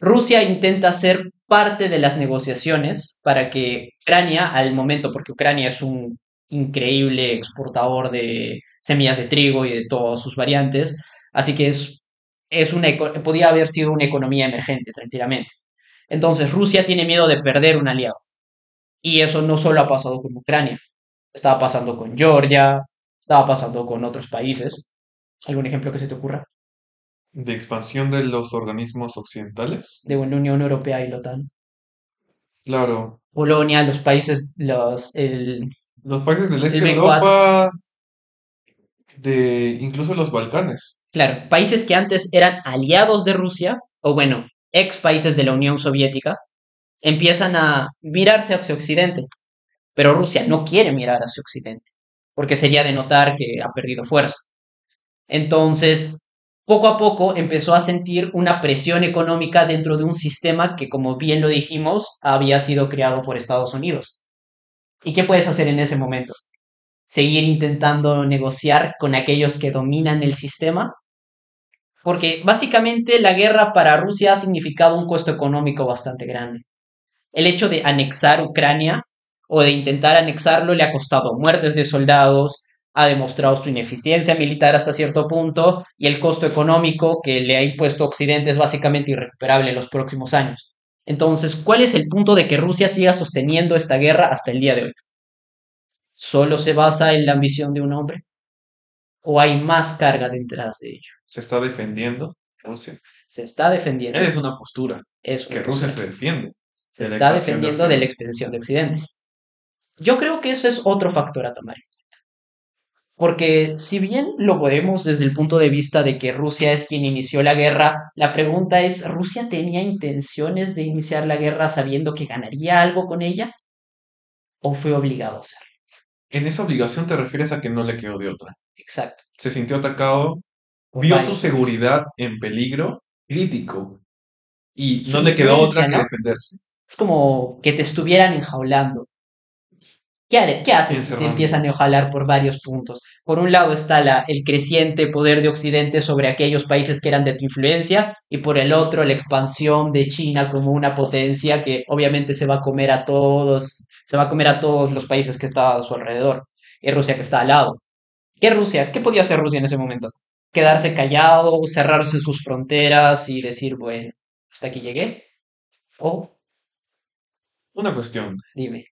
Rusia intenta ser parte de las negociaciones para que Ucrania, al momento, porque Ucrania es un increíble exportador de semillas de trigo y de todas sus variantes, así que es, es una, podía haber sido una economía emergente tranquilamente. Entonces Rusia tiene miedo de perder un aliado. Y eso no solo ha pasado con Ucrania, estaba pasando con Georgia, estaba pasando con otros países. ¿Algún ejemplo que se te ocurra? De expansión de los organismos occidentales. De la Unión Europea y la OTAN. Claro, Polonia, los países, los, el, los países del el este de B4, Europa, de incluso los Balcanes. claro, países que antes eran aliados de Rusia, o bueno, ex países de la Unión Soviética, empiezan a mirarse hacia Occidente. Pero Rusia no quiere mirar hacia Occidente, porque sería denotar que ha perdido fuerza. Entonces, poco a poco empezó a sentir una presión económica dentro de un sistema que, como bien lo dijimos, había sido creado por Estados Unidos. ¿Y qué puedes hacer en ese momento? ¿Seguir intentando negociar con aquellos que dominan el sistema? Porque básicamente la guerra para Rusia ha significado un costo económico bastante grande. El hecho de anexar Ucrania o de intentar anexarlo le ha costado muertes de soldados, ha demostrado su ineficiencia militar hasta cierto punto y el costo económico que le ha impuesto Occidente es básicamente irrecuperable en los próximos años. Entonces, ¿cuál es el punto de que Rusia siga sosteniendo esta guerra hasta el día de hoy? ¿Solo se basa en la ambición de un hombre? ¿O hay más carga detrás de ello? Se está defendiendo Rusia. Se está defendiendo, Es una postura es que Rusia se defiende se de está expansión de defendiendo de la expansión de Occidente. Yo creo que ese es otro factor a tomar. Porque si bien lo podemos desde el punto de vista de que Rusia es quien inició la guerra, la pregunta es, ¿Rusia tenía intenciones de iniciar la guerra sabiendo que ganaría algo con ella? ¿O fue obligado a hacerlo? En esa obligación te refieres a que no le quedó de otra. Exacto. Se sintió atacado, Por vio su seguridad en peligro crítico y Su no le quedó otra que defenderse, Es como que te estuvieran enjaulando. ¿Qué, haces si te empiezan a enjaular por varios puntos? Por un lado está la, el creciente poder de Occidente sobre aquellos países que eran de tu influencia y por el otro la expansión de China como una potencia que obviamente se va a comer a todos, se va a comer a todos los países que estaban a su alrededor y Rusia que está al lado. ¿Qué Rusia? ¿Qué podía hacer Rusia en ese momento? Quedarse callado, cerrarse sus fronteras y decir, bueno, hasta aquí llegué. O, Una cuestión, dime,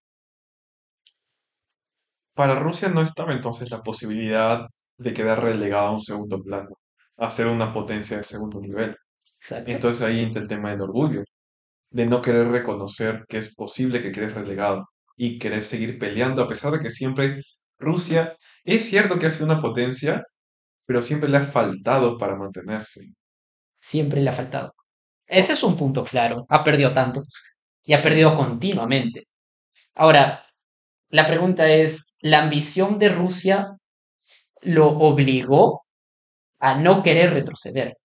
para Rusia no estaba entonces la posibilidad de quedar relegada a un segundo plano, a ser una potencia de segundo nivel. exacto. Entonces ahí entra el tema del orgullo, de no querer reconocer que es posible que quedes relegado y querer seguir peleando a pesar de que siempre Rusia es cierto que ha sido una potencia, pero siempre le ha faltado para mantenerse. Siempre le ha faltado. Ese es un punto claro. Ha perdido tanto y ha perdido continuamente. Ahora, la pregunta es, ¿la ambición de Rusia lo obligó a no querer retroceder?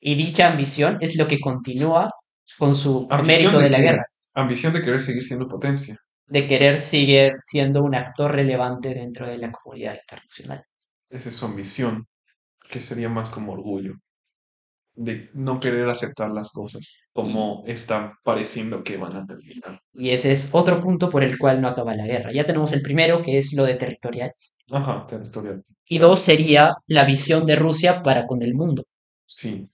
Y dicha ambición es lo que continúa con su Ambición mérito de de la guerra, Ambición de querer seguir siendo potencia. de querer seguir siendo un actor relevante dentro de la comunidad internacional. Esa es su ambición, que sería más como orgullo, de no querer aceptar las cosas como están pareciendo que van a terminar. y ese es otro punto por el cual no acaba la guerra. Ya tenemos el primero, que es lo de territorial. Ajá, territorial. Y dos sería la visión de Rusia para con el mundo. Sí,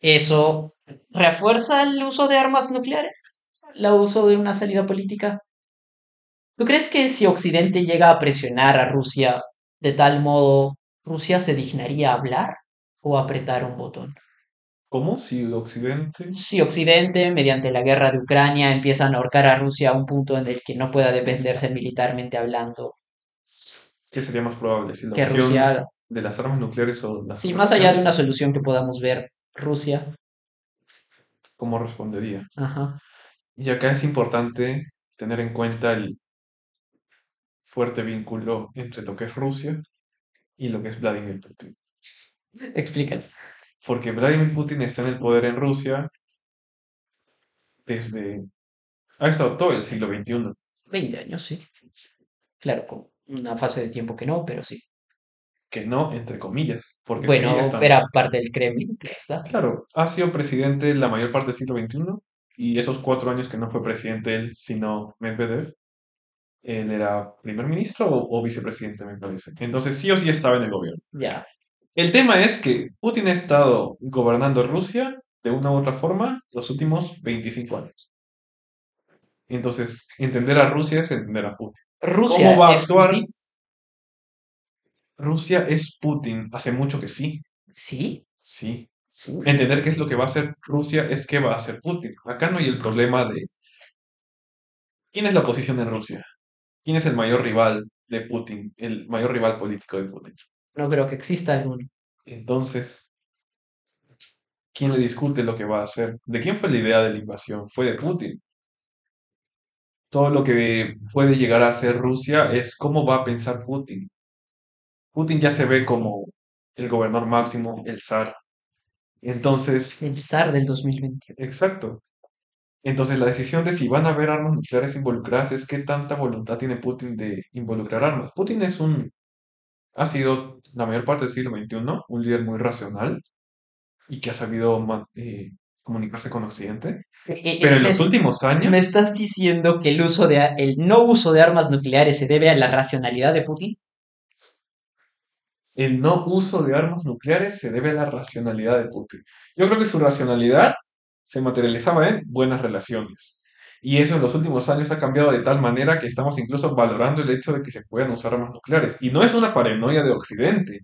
Eso refuerza el uso de armas nucleares, el uso de una salida política. ¿Tú crees que si Occidente llega a presionar a Rusia de tal modo, Rusia se dignaría a hablar o apretar un botón? ¿Cómo? Si Occidente, Si Occidente, mediante la guerra de Ucrania, empiezan a ahorcar a Rusia a un punto en el que no pueda defenderse militarmente hablando, ¿qué sería más probable? Si la que Rusia de las armas nucleares o las Si más allá de una solución que podamos ver, Rusia, ¿cómo respondería? ajá, Y acá es importante tener en cuenta el fuerte vínculo entre lo que es Rusia y lo que es Vladimir Putin. Explícalo. Porque Vladimir Putin está en el poder en Rusia desde... Ha estado todo el siglo XXI, 20 años, sí. Claro, con una fase de tiempo que no, pero sí. que no, entre comillas, porque Bueno, estando. era parte del Kremlin, claro está. Claro, ha sido presidente la mayor parte del siglo XXI y esos cuatro años que no fue presidente él, sino Medvedev, él era primer ministro o, o vicepresidente, me parece. Entonces sí o sí estaba en el gobierno. Ya, El tema es que Putin ha estado gobernando Rusia de una u otra forma los últimos 25 años. Entonces, entender a Rusia es entender a Putin. Rusia ¿Cómo va a es actuar? Putin. Rusia es Putin. Hace mucho que sí, Sí. sí. Uf. Entender qué es lo que va a hacer Rusia es qué va a hacer Putin. Acá no hay el problema de quién es la oposición en Rusia, quién es el mayor rival de Putin, el mayor rival político de Putin. No creo que exista alguno. Entonces, ¿quién le discute lo que va a hacer? ¿De quién fue la idea de la invasión? Fue de Putin. Todo lo que puede llegar a hacer Rusia es cómo va a pensar Putin. Putin ya se ve como el gobernador máximo, el zar. Entonces, El zar del 2021. exacto. Entonces, la decisión de si van a haber armas nucleares involucradas es qué tanta voluntad tiene Putin de involucrar armas. Putin es un, ha sido la mayor parte del siglo XXI un líder muy racional y que ha sabido eh, comunicarse con Occidente. Eh, eh, Pero en me, los últimos me años, estás diciendo que el uso de el no uso de armas nucleares se debe a la racionalidad de Putin? el no uso de armas nucleares se debe a la racionalidad de Putin. Yo creo que su racionalidad se materializaba en buenas relaciones. Y eso en los últimos años ha cambiado de tal manera que estamos incluso valorando el hecho de que se puedan usar armas nucleares. Y no es una paranoia de Occidente,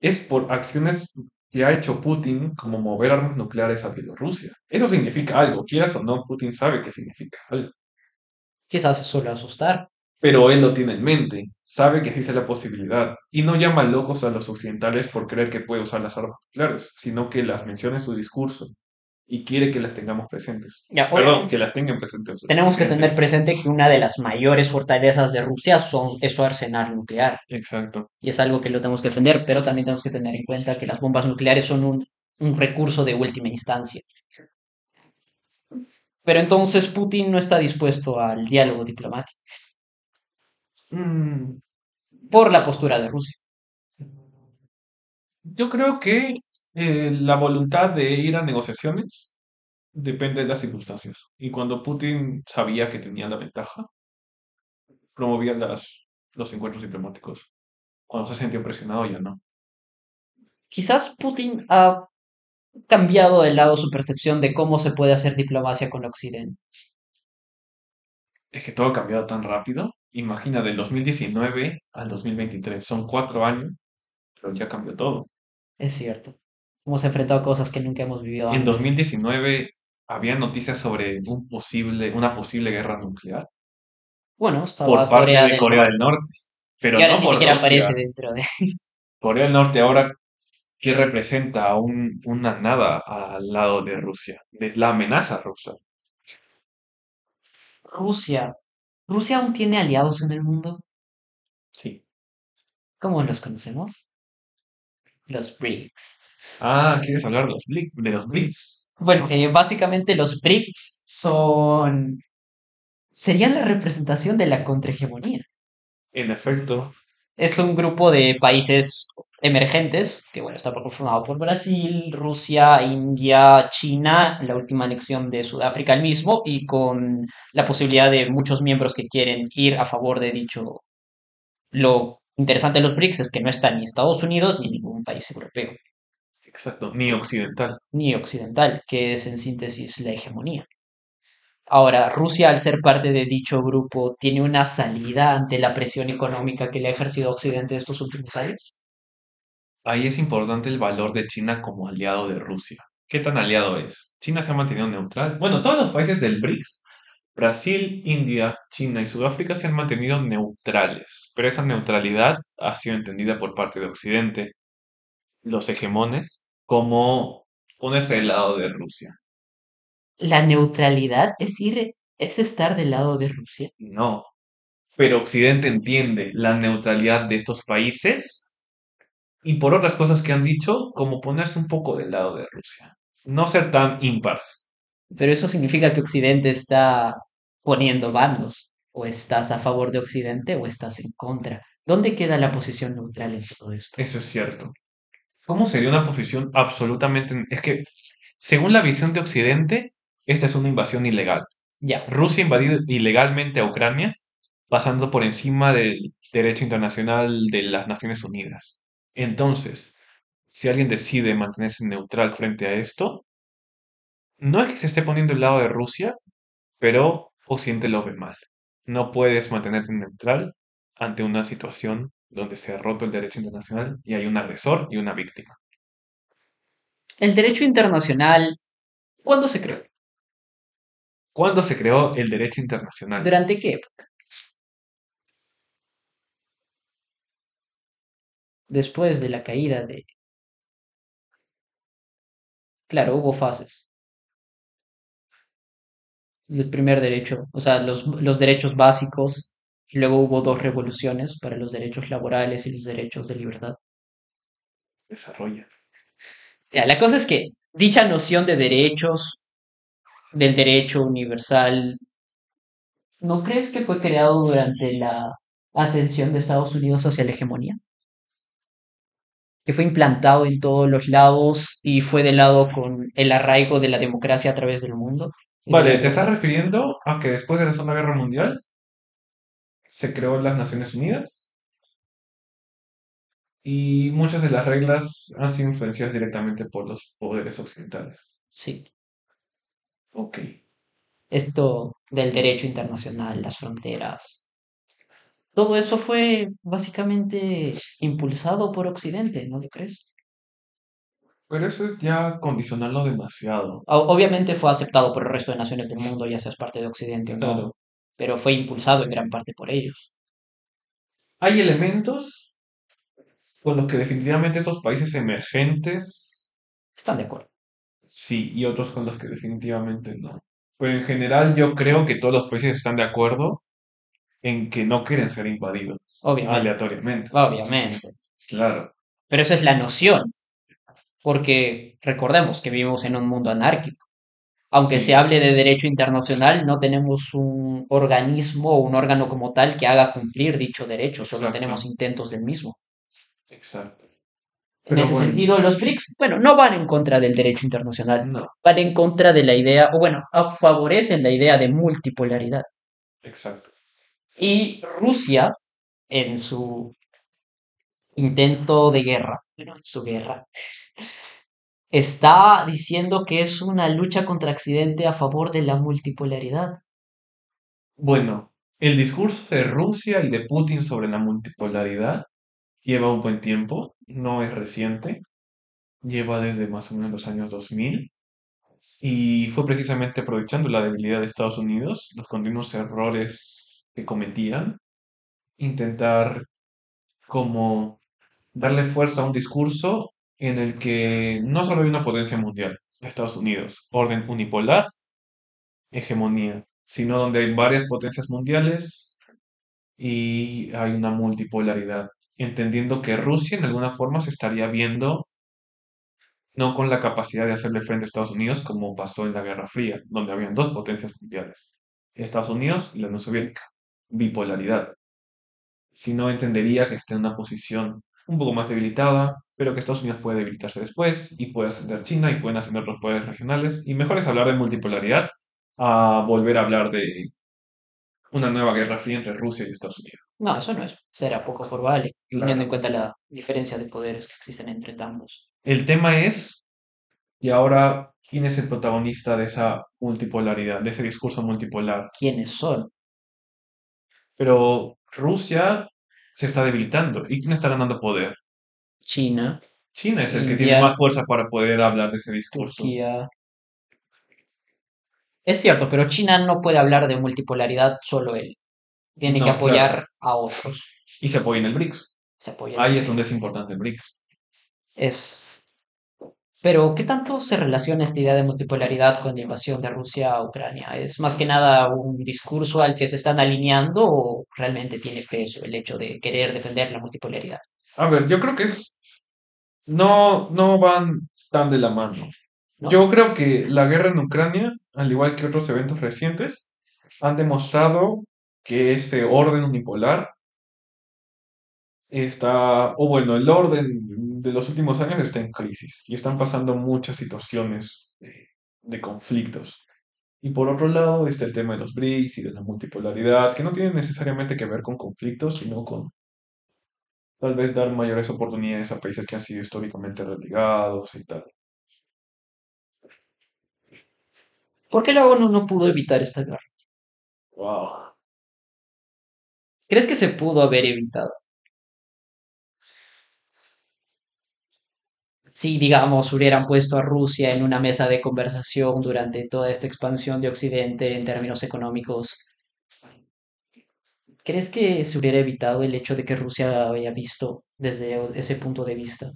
es por acciones que ha hecho Putin como mover armas nucleares a Bielorrusia. Eso significa algo, quieras o no, Putin sabe que significa algo. Quizás es solo asustar. Pero él lo tiene en mente, sabe que existe la posibilidad y no llama locos a los occidentales por creer que puede usar las armas nucleares, sino que las menciona en su discurso y quiere que las tengamos presentes. Ya, Perdón, que las tengan presentes. tenemos que tener presente que una de las mayores fortalezas de Rusia son, es su arsenal nuclear. Exacto. Y es algo que lo tenemos que defender, pero también tenemos que tener en cuenta que las bombas nucleares son un, un recurso de última instancia. Pero entonces Putin no está dispuesto al diálogo diplomático Mm, por la postura de Rusia. yo creo que eh, la voluntad de ir a negociaciones depende de las circunstancias. Y cuando Putin sabía que tenía la ventaja, promovía las, los encuentros diplomáticos. Cuando se sentía presionado, ya no. Quizás Putin ha cambiado de lado su percepción de cómo se puede hacer diplomacia con Occidente. Es que todo ha cambiado tan rápido. Imagina, del 2019 al 2023. Son cuatro años, pero ya cambió todo. Es cierto. Hemos enfrentado cosas que nunca hemos vivido En antes. 2019 había noticias sobre un posible, una posible guerra nuclear Bueno, por estaba parte Corea de del Corea del Norte, pero y ahora no ni por siquiera aparece dentro de Corea del Norte ahora, ¿qué representa? Un, una nada al lado de Rusia. Es la amenaza rusa. Rusia. ¿Rusia aún tiene aliados en el mundo? Sí. ¿Cómo los conocemos? Los BRICS. Ah, ¿quieres hablar de los, de los BRICS? Bueno, eh, básicamente los BRICS son... serían la representación de la contrahegemonía. En efecto, Es un grupo de países emergentes, que bueno, está conformado por Brasil, Rusia, India, China, la última anexión de Sudáfrica al mismo, y con la posibilidad de muchos miembros que quieren ir a favor de dicho. Lo interesante de los BRICS es que no está ni Estados Unidos ni ningún país europeo, exacto, ni occidental. ni occidental, que es en síntesis la hegemonía. Ahora, Rusia, al ser parte de dicho grupo, tiene una salida ante la presión económica que le ha ejercido Occidente estos últimos años. Ahí es importante el valor de China como aliado de Rusia. ¿Qué tan aliado es? China se ha mantenido neutral. Bueno, todos los países del BRICS, Brasil, India, China y Sudáfrica se han mantenido neutrales, pero esa neutralidad ha sido entendida por parte de Occidente, los hegemones, como ponerse del lado de Rusia. La neutralidad es ir, es estar del lado de Rusia. No, pero Occidente entiende la neutralidad de estos países y por otras cosas que han dicho, como ponerse un poco del lado de Rusia. No ser tan impars. Pero eso significa que Occidente está poniendo bandos. O estás a favor de Occidente o estás en contra. ¿Dónde queda la posición neutral en todo esto? Eso es cierto. ¿Cómo sería una posición absolutamente... Es que, según la visión de Occidente, esta es una invasión ilegal. Ya, Rusia invadió ilegalmente a Ucrania, pasando por encima del derecho internacional de las Naciones Unidas. Entonces, si alguien decide mantenerse neutral frente a esto, no es que se esté poniendo del lado de Rusia, pero Occidente lo ve mal. No puedes mantenerte neutral ante una situación donde se ha roto el derecho internacional y hay un agresor y una víctima. el derecho internacional, ¿cuándo se creó? ¿Cuándo se creó el derecho internacional? ¿Durante qué época? Después de la caída de... Claro, hubo fases. El primer derecho, o sea, los, los derechos básicos, luego hubo dos revoluciones para los derechos laborales y los derechos de libertad. Desarrolla. Ya, la cosa es que dicha noción de derechos, del derecho universal, ¿no crees que fue creado durante la ascensión de Estados Unidos hacia la hegemonía? Que fue implantado en todos los lados y fue de lado con el arraigo de la democracia a través del mundo. Vale, ¿te estás refiriendo a que después de la Segunda Guerra Mundial se creó las Naciones Unidas y muchas de las reglas han sido influenciadas directamente por los poderes occidentales? Sí, Ok. esto del derecho internacional, las fronteras, todo eso fue básicamente impulsado por Occidente, ¿no lo crees? Pero eso es ya condicionarlo demasiado. Obviamente fue aceptado por el resto de naciones del mundo, ya seas parte de Occidente o no, Claro. Pero fue impulsado en gran parte por ellos. Hay elementos con los que definitivamente estos países emergentes Están de acuerdo. sí y otros con los que definitivamente no. Pero en general yo creo que todos los países están de acuerdo en que no quieren ser invadidos Obviamente, aleatoriamente. obviamente. Claro, Pero esa es la noción, porque recordemos que vivimos en un mundo anárquico. Aunque se hable de derecho internacional, no tenemos un organismo o un órgano como tal que haga cumplir dicho derecho, solo tenemos intentos del mismo. exacto. En ese bueno, sentido, los BRICS, bueno, no van en contra del derecho internacional, no, van en contra de la idea, o bueno, favorecen la idea de multipolaridad. exacto. Y Rusia, en su intento de guerra, bueno, en su guerra, está diciendo que es una lucha contra Occidente a favor de la multipolaridad. Bueno, el discurso de Rusia y de Putin sobre la multipolaridad lleva un buen tiempo, no es reciente, lleva desde más o menos los años 2000 Y fue precisamente aprovechando la debilidad de Estados Unidos, los continuos errores que cometían, intentar como darle fuerza a un discurso en el que no solo hay una potencia mundial, Estados Unidos, orden unipolar, hegemonía, sino donde hay varias potencias mundiales y hay una multipolaridad, entendiendo que Rusia en alguna forma se estaría viendo no con la capacidad de hacerle frente a Estados Unidos como pasó en la Guerra Fría, donde habían dos potencias mundiales, Estados Unidos y la Unión Soviética, bipolaridad, sino entendería que está en una posición un poco más debilitada, pero que Estados Unidos puede debilitarse después y puede ascender China y pueden ascender los poderes regionales, y mejor es hablar de multipolaridad a volver a hablar de una nueva guerra fría entre Rusia y Estados Unidos. No, eso no es, será poco probable, teniendo en cuenta la diferencia de poderes que existen entre ambos. El tema es, y ahora, ¿quién es el protagonista de esa multipolaridad, de ese discurso multipolar? ¿Quiénes son? Pero Rusia se está debilitando. ¿Y quién está ganando poder? China, China es el que tiene más fuerza para poder hablar de ese discurso. Turquía. Es cierto, pero China no puede hablar de multipolaridad solo él. Tiene que claro. apoyar a otros. Y se apoya en el BRICS. Se apoya en Ahí el es donde es importante el BRICS. Es... Pero, ¿qué tanto se relaciona esta idea de multipolaridad con la invasión de Rusia a Ucrania? ¿Es más que nada un discurso al que se están alineando o realmente tiene peso el hecho de querer defender la multipolaridad? A ver, yo creo que es, no, no van tan de la mano. ¿No? Yo creo que la guerra en Ucrania, al igual que otros eventos recientes, han demostrado que ese orden unipolar está, o bueno, el orden de los últimos años está en crisis y están pasando muchas situaciones de, de conflictos. Y por otro lado está el tema de los BRICS y de la multipolaridad, que no tienen necesariamente que ver con conflictos, sino con tal vez dar mayores oportunidades a países que han sido históricamente relegados y tal. ¿Por qué la ONU no pudo evitar esta guerra? Wow. ¿Crees que se pudo haber evitado? Si, digamos, hubieran puesto a Rusia en una mesa de conversación durante toda esta expansión de Occidente en términos económicos, ¿crees que se hubiera evitado el hecho de que Rusia haya visto desde ese punto de vista,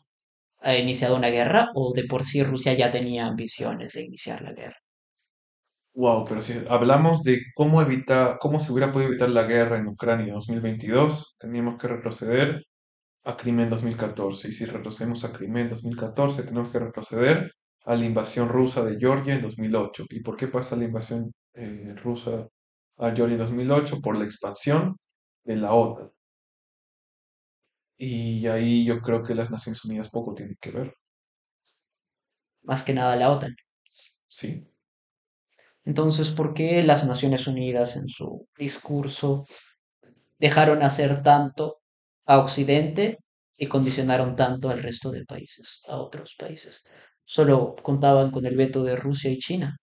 ha iniciado una guerra o de por sí Rusia ya tenía ambiciones de iniciar la guerra? Wow, pero si hablamos de cómo evitar, cómo se hubiera podido evitar la guerra en Ucrania en 2022, teníamos que retroceder a Crimea en 2014. Y si retrocedemos a Crimea en 2014, tenemos que retroceder a la invasión rusa de Georgia en 2008. ¿Y por qué pasa la invasión eh, rusa a en 2008? Por la expansión de la OTAN. Y ahí yo creo que las Naciones Unidas poco tienen que ver, Más que nada la OTAN. ¿sí? Entonces, ¿por qué las Naciones Unidas en su discurso dejaron hacer tanto a Occidente y condicionaron tanto al resto de países, a otros países? Solo contaban con el veto de Rusia y China.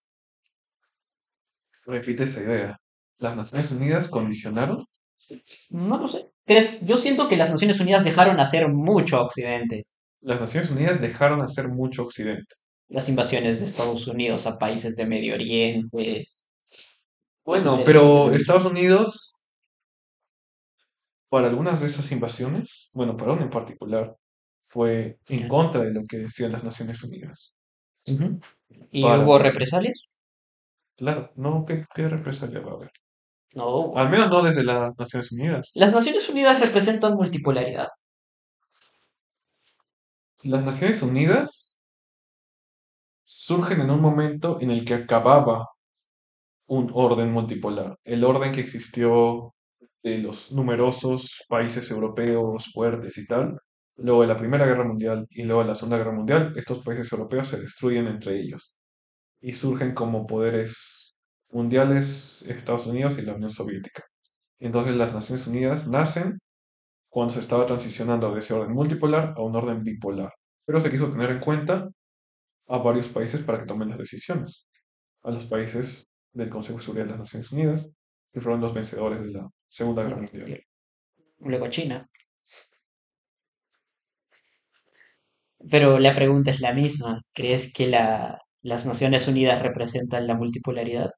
Repite esa idea. Las Naciones Unidas condicionaron No lo sé. ¿Crees? Yo siento que las Naciones Unidas dejaron hacer mucho a Occidente. Las Naciones Unidas dejaron hacer mucho Occidente. Las invasiones de Estados Unidos a países de Medio Oriente, Bueno, de pero. Estados Unidos, para algunas de esas invasiones, bueno, para una en particular, fue en contra de lo que decían las Naciones Unidas. ¿Y Para, hubo represalias? claro, no, ¿qué, qué represalia va a haber? No. Al menos no desde las Naciones Unidas. Las Naciones Unidas representan multipolaridad. Las Naciones Unidas surgen en un momento en el que acababa un orden multipolar, el orden que existió de los numerosos países europeos fuertes y tal. Luego de la Primera Guerra Mundial y luego de la Segunda Guerra Mundial, estos países europeos se destruyen entre ellos y surgen como poderes mundiales Estados Unidos y la Unión Soviética. Entonces las Naciones Unidas nacen cuando se estaba transicionando de ese orden multipolar a un orden bipolar. Pero se quiso tener en cuenta a varios países para que tomen las decisiones. A los países del Consejo de Seguridad de las Naciones Unidas, que fueron los vencedores de la Segunda Guerra Mundial. Luego China. Pero la pregunta es la misma. ¿Crees que la las Naciones Unidas representan la multipolaridad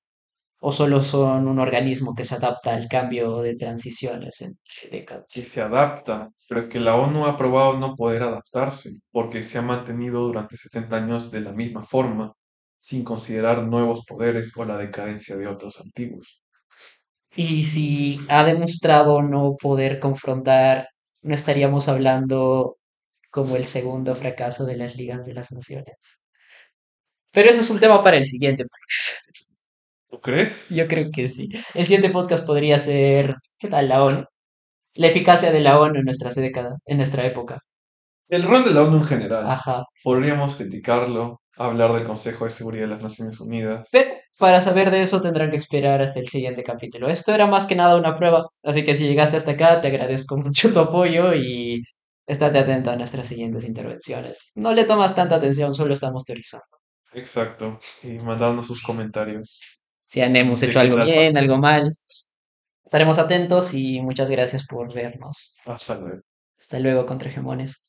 o solo son un organismo que se adapta al cambio de transiciones entre que décadas. se adapta, pero es que la ONU ha probado no poder adaptarse, porque se ha mantenido durante 70 años de la misma forma, sin considerar nuevos poderes o la decadencia de otros antiguos. Y si ha demostrado no poder confrontar, no estaríamos hablando como el segundo fracaso de las ligas de las naciones. Pero eso es un tema para el siguiente. ¿Tú Yo crees? creo que sí. El siguiente podcast podría ser, ¿qué tal la ONU? La eficacia de la ONU en nuestra década, en nuestra época. El rol de la ONU en general. Ajá. Podríamos criticarlo, hablar del Consejo de Seguridad de las Naciones Unidas. Pero para saber de eso tendrán que esperar hasta el siguiente capítulo. Esto era más que nada una prueba, así que si llegaste hasta acá, te agradezco mucho tu apoyo y estate atento a nuestras siguientes intervenciones. No le tomas tanta atención, solo estamos teorizando. Exacto. Y mandarnos sus comentarios Si han- hemos hecho algo bien, algo mal, estaremos atentos y muchas gracias por vernos. Hasta luego. Hasta luego, contrahegemones.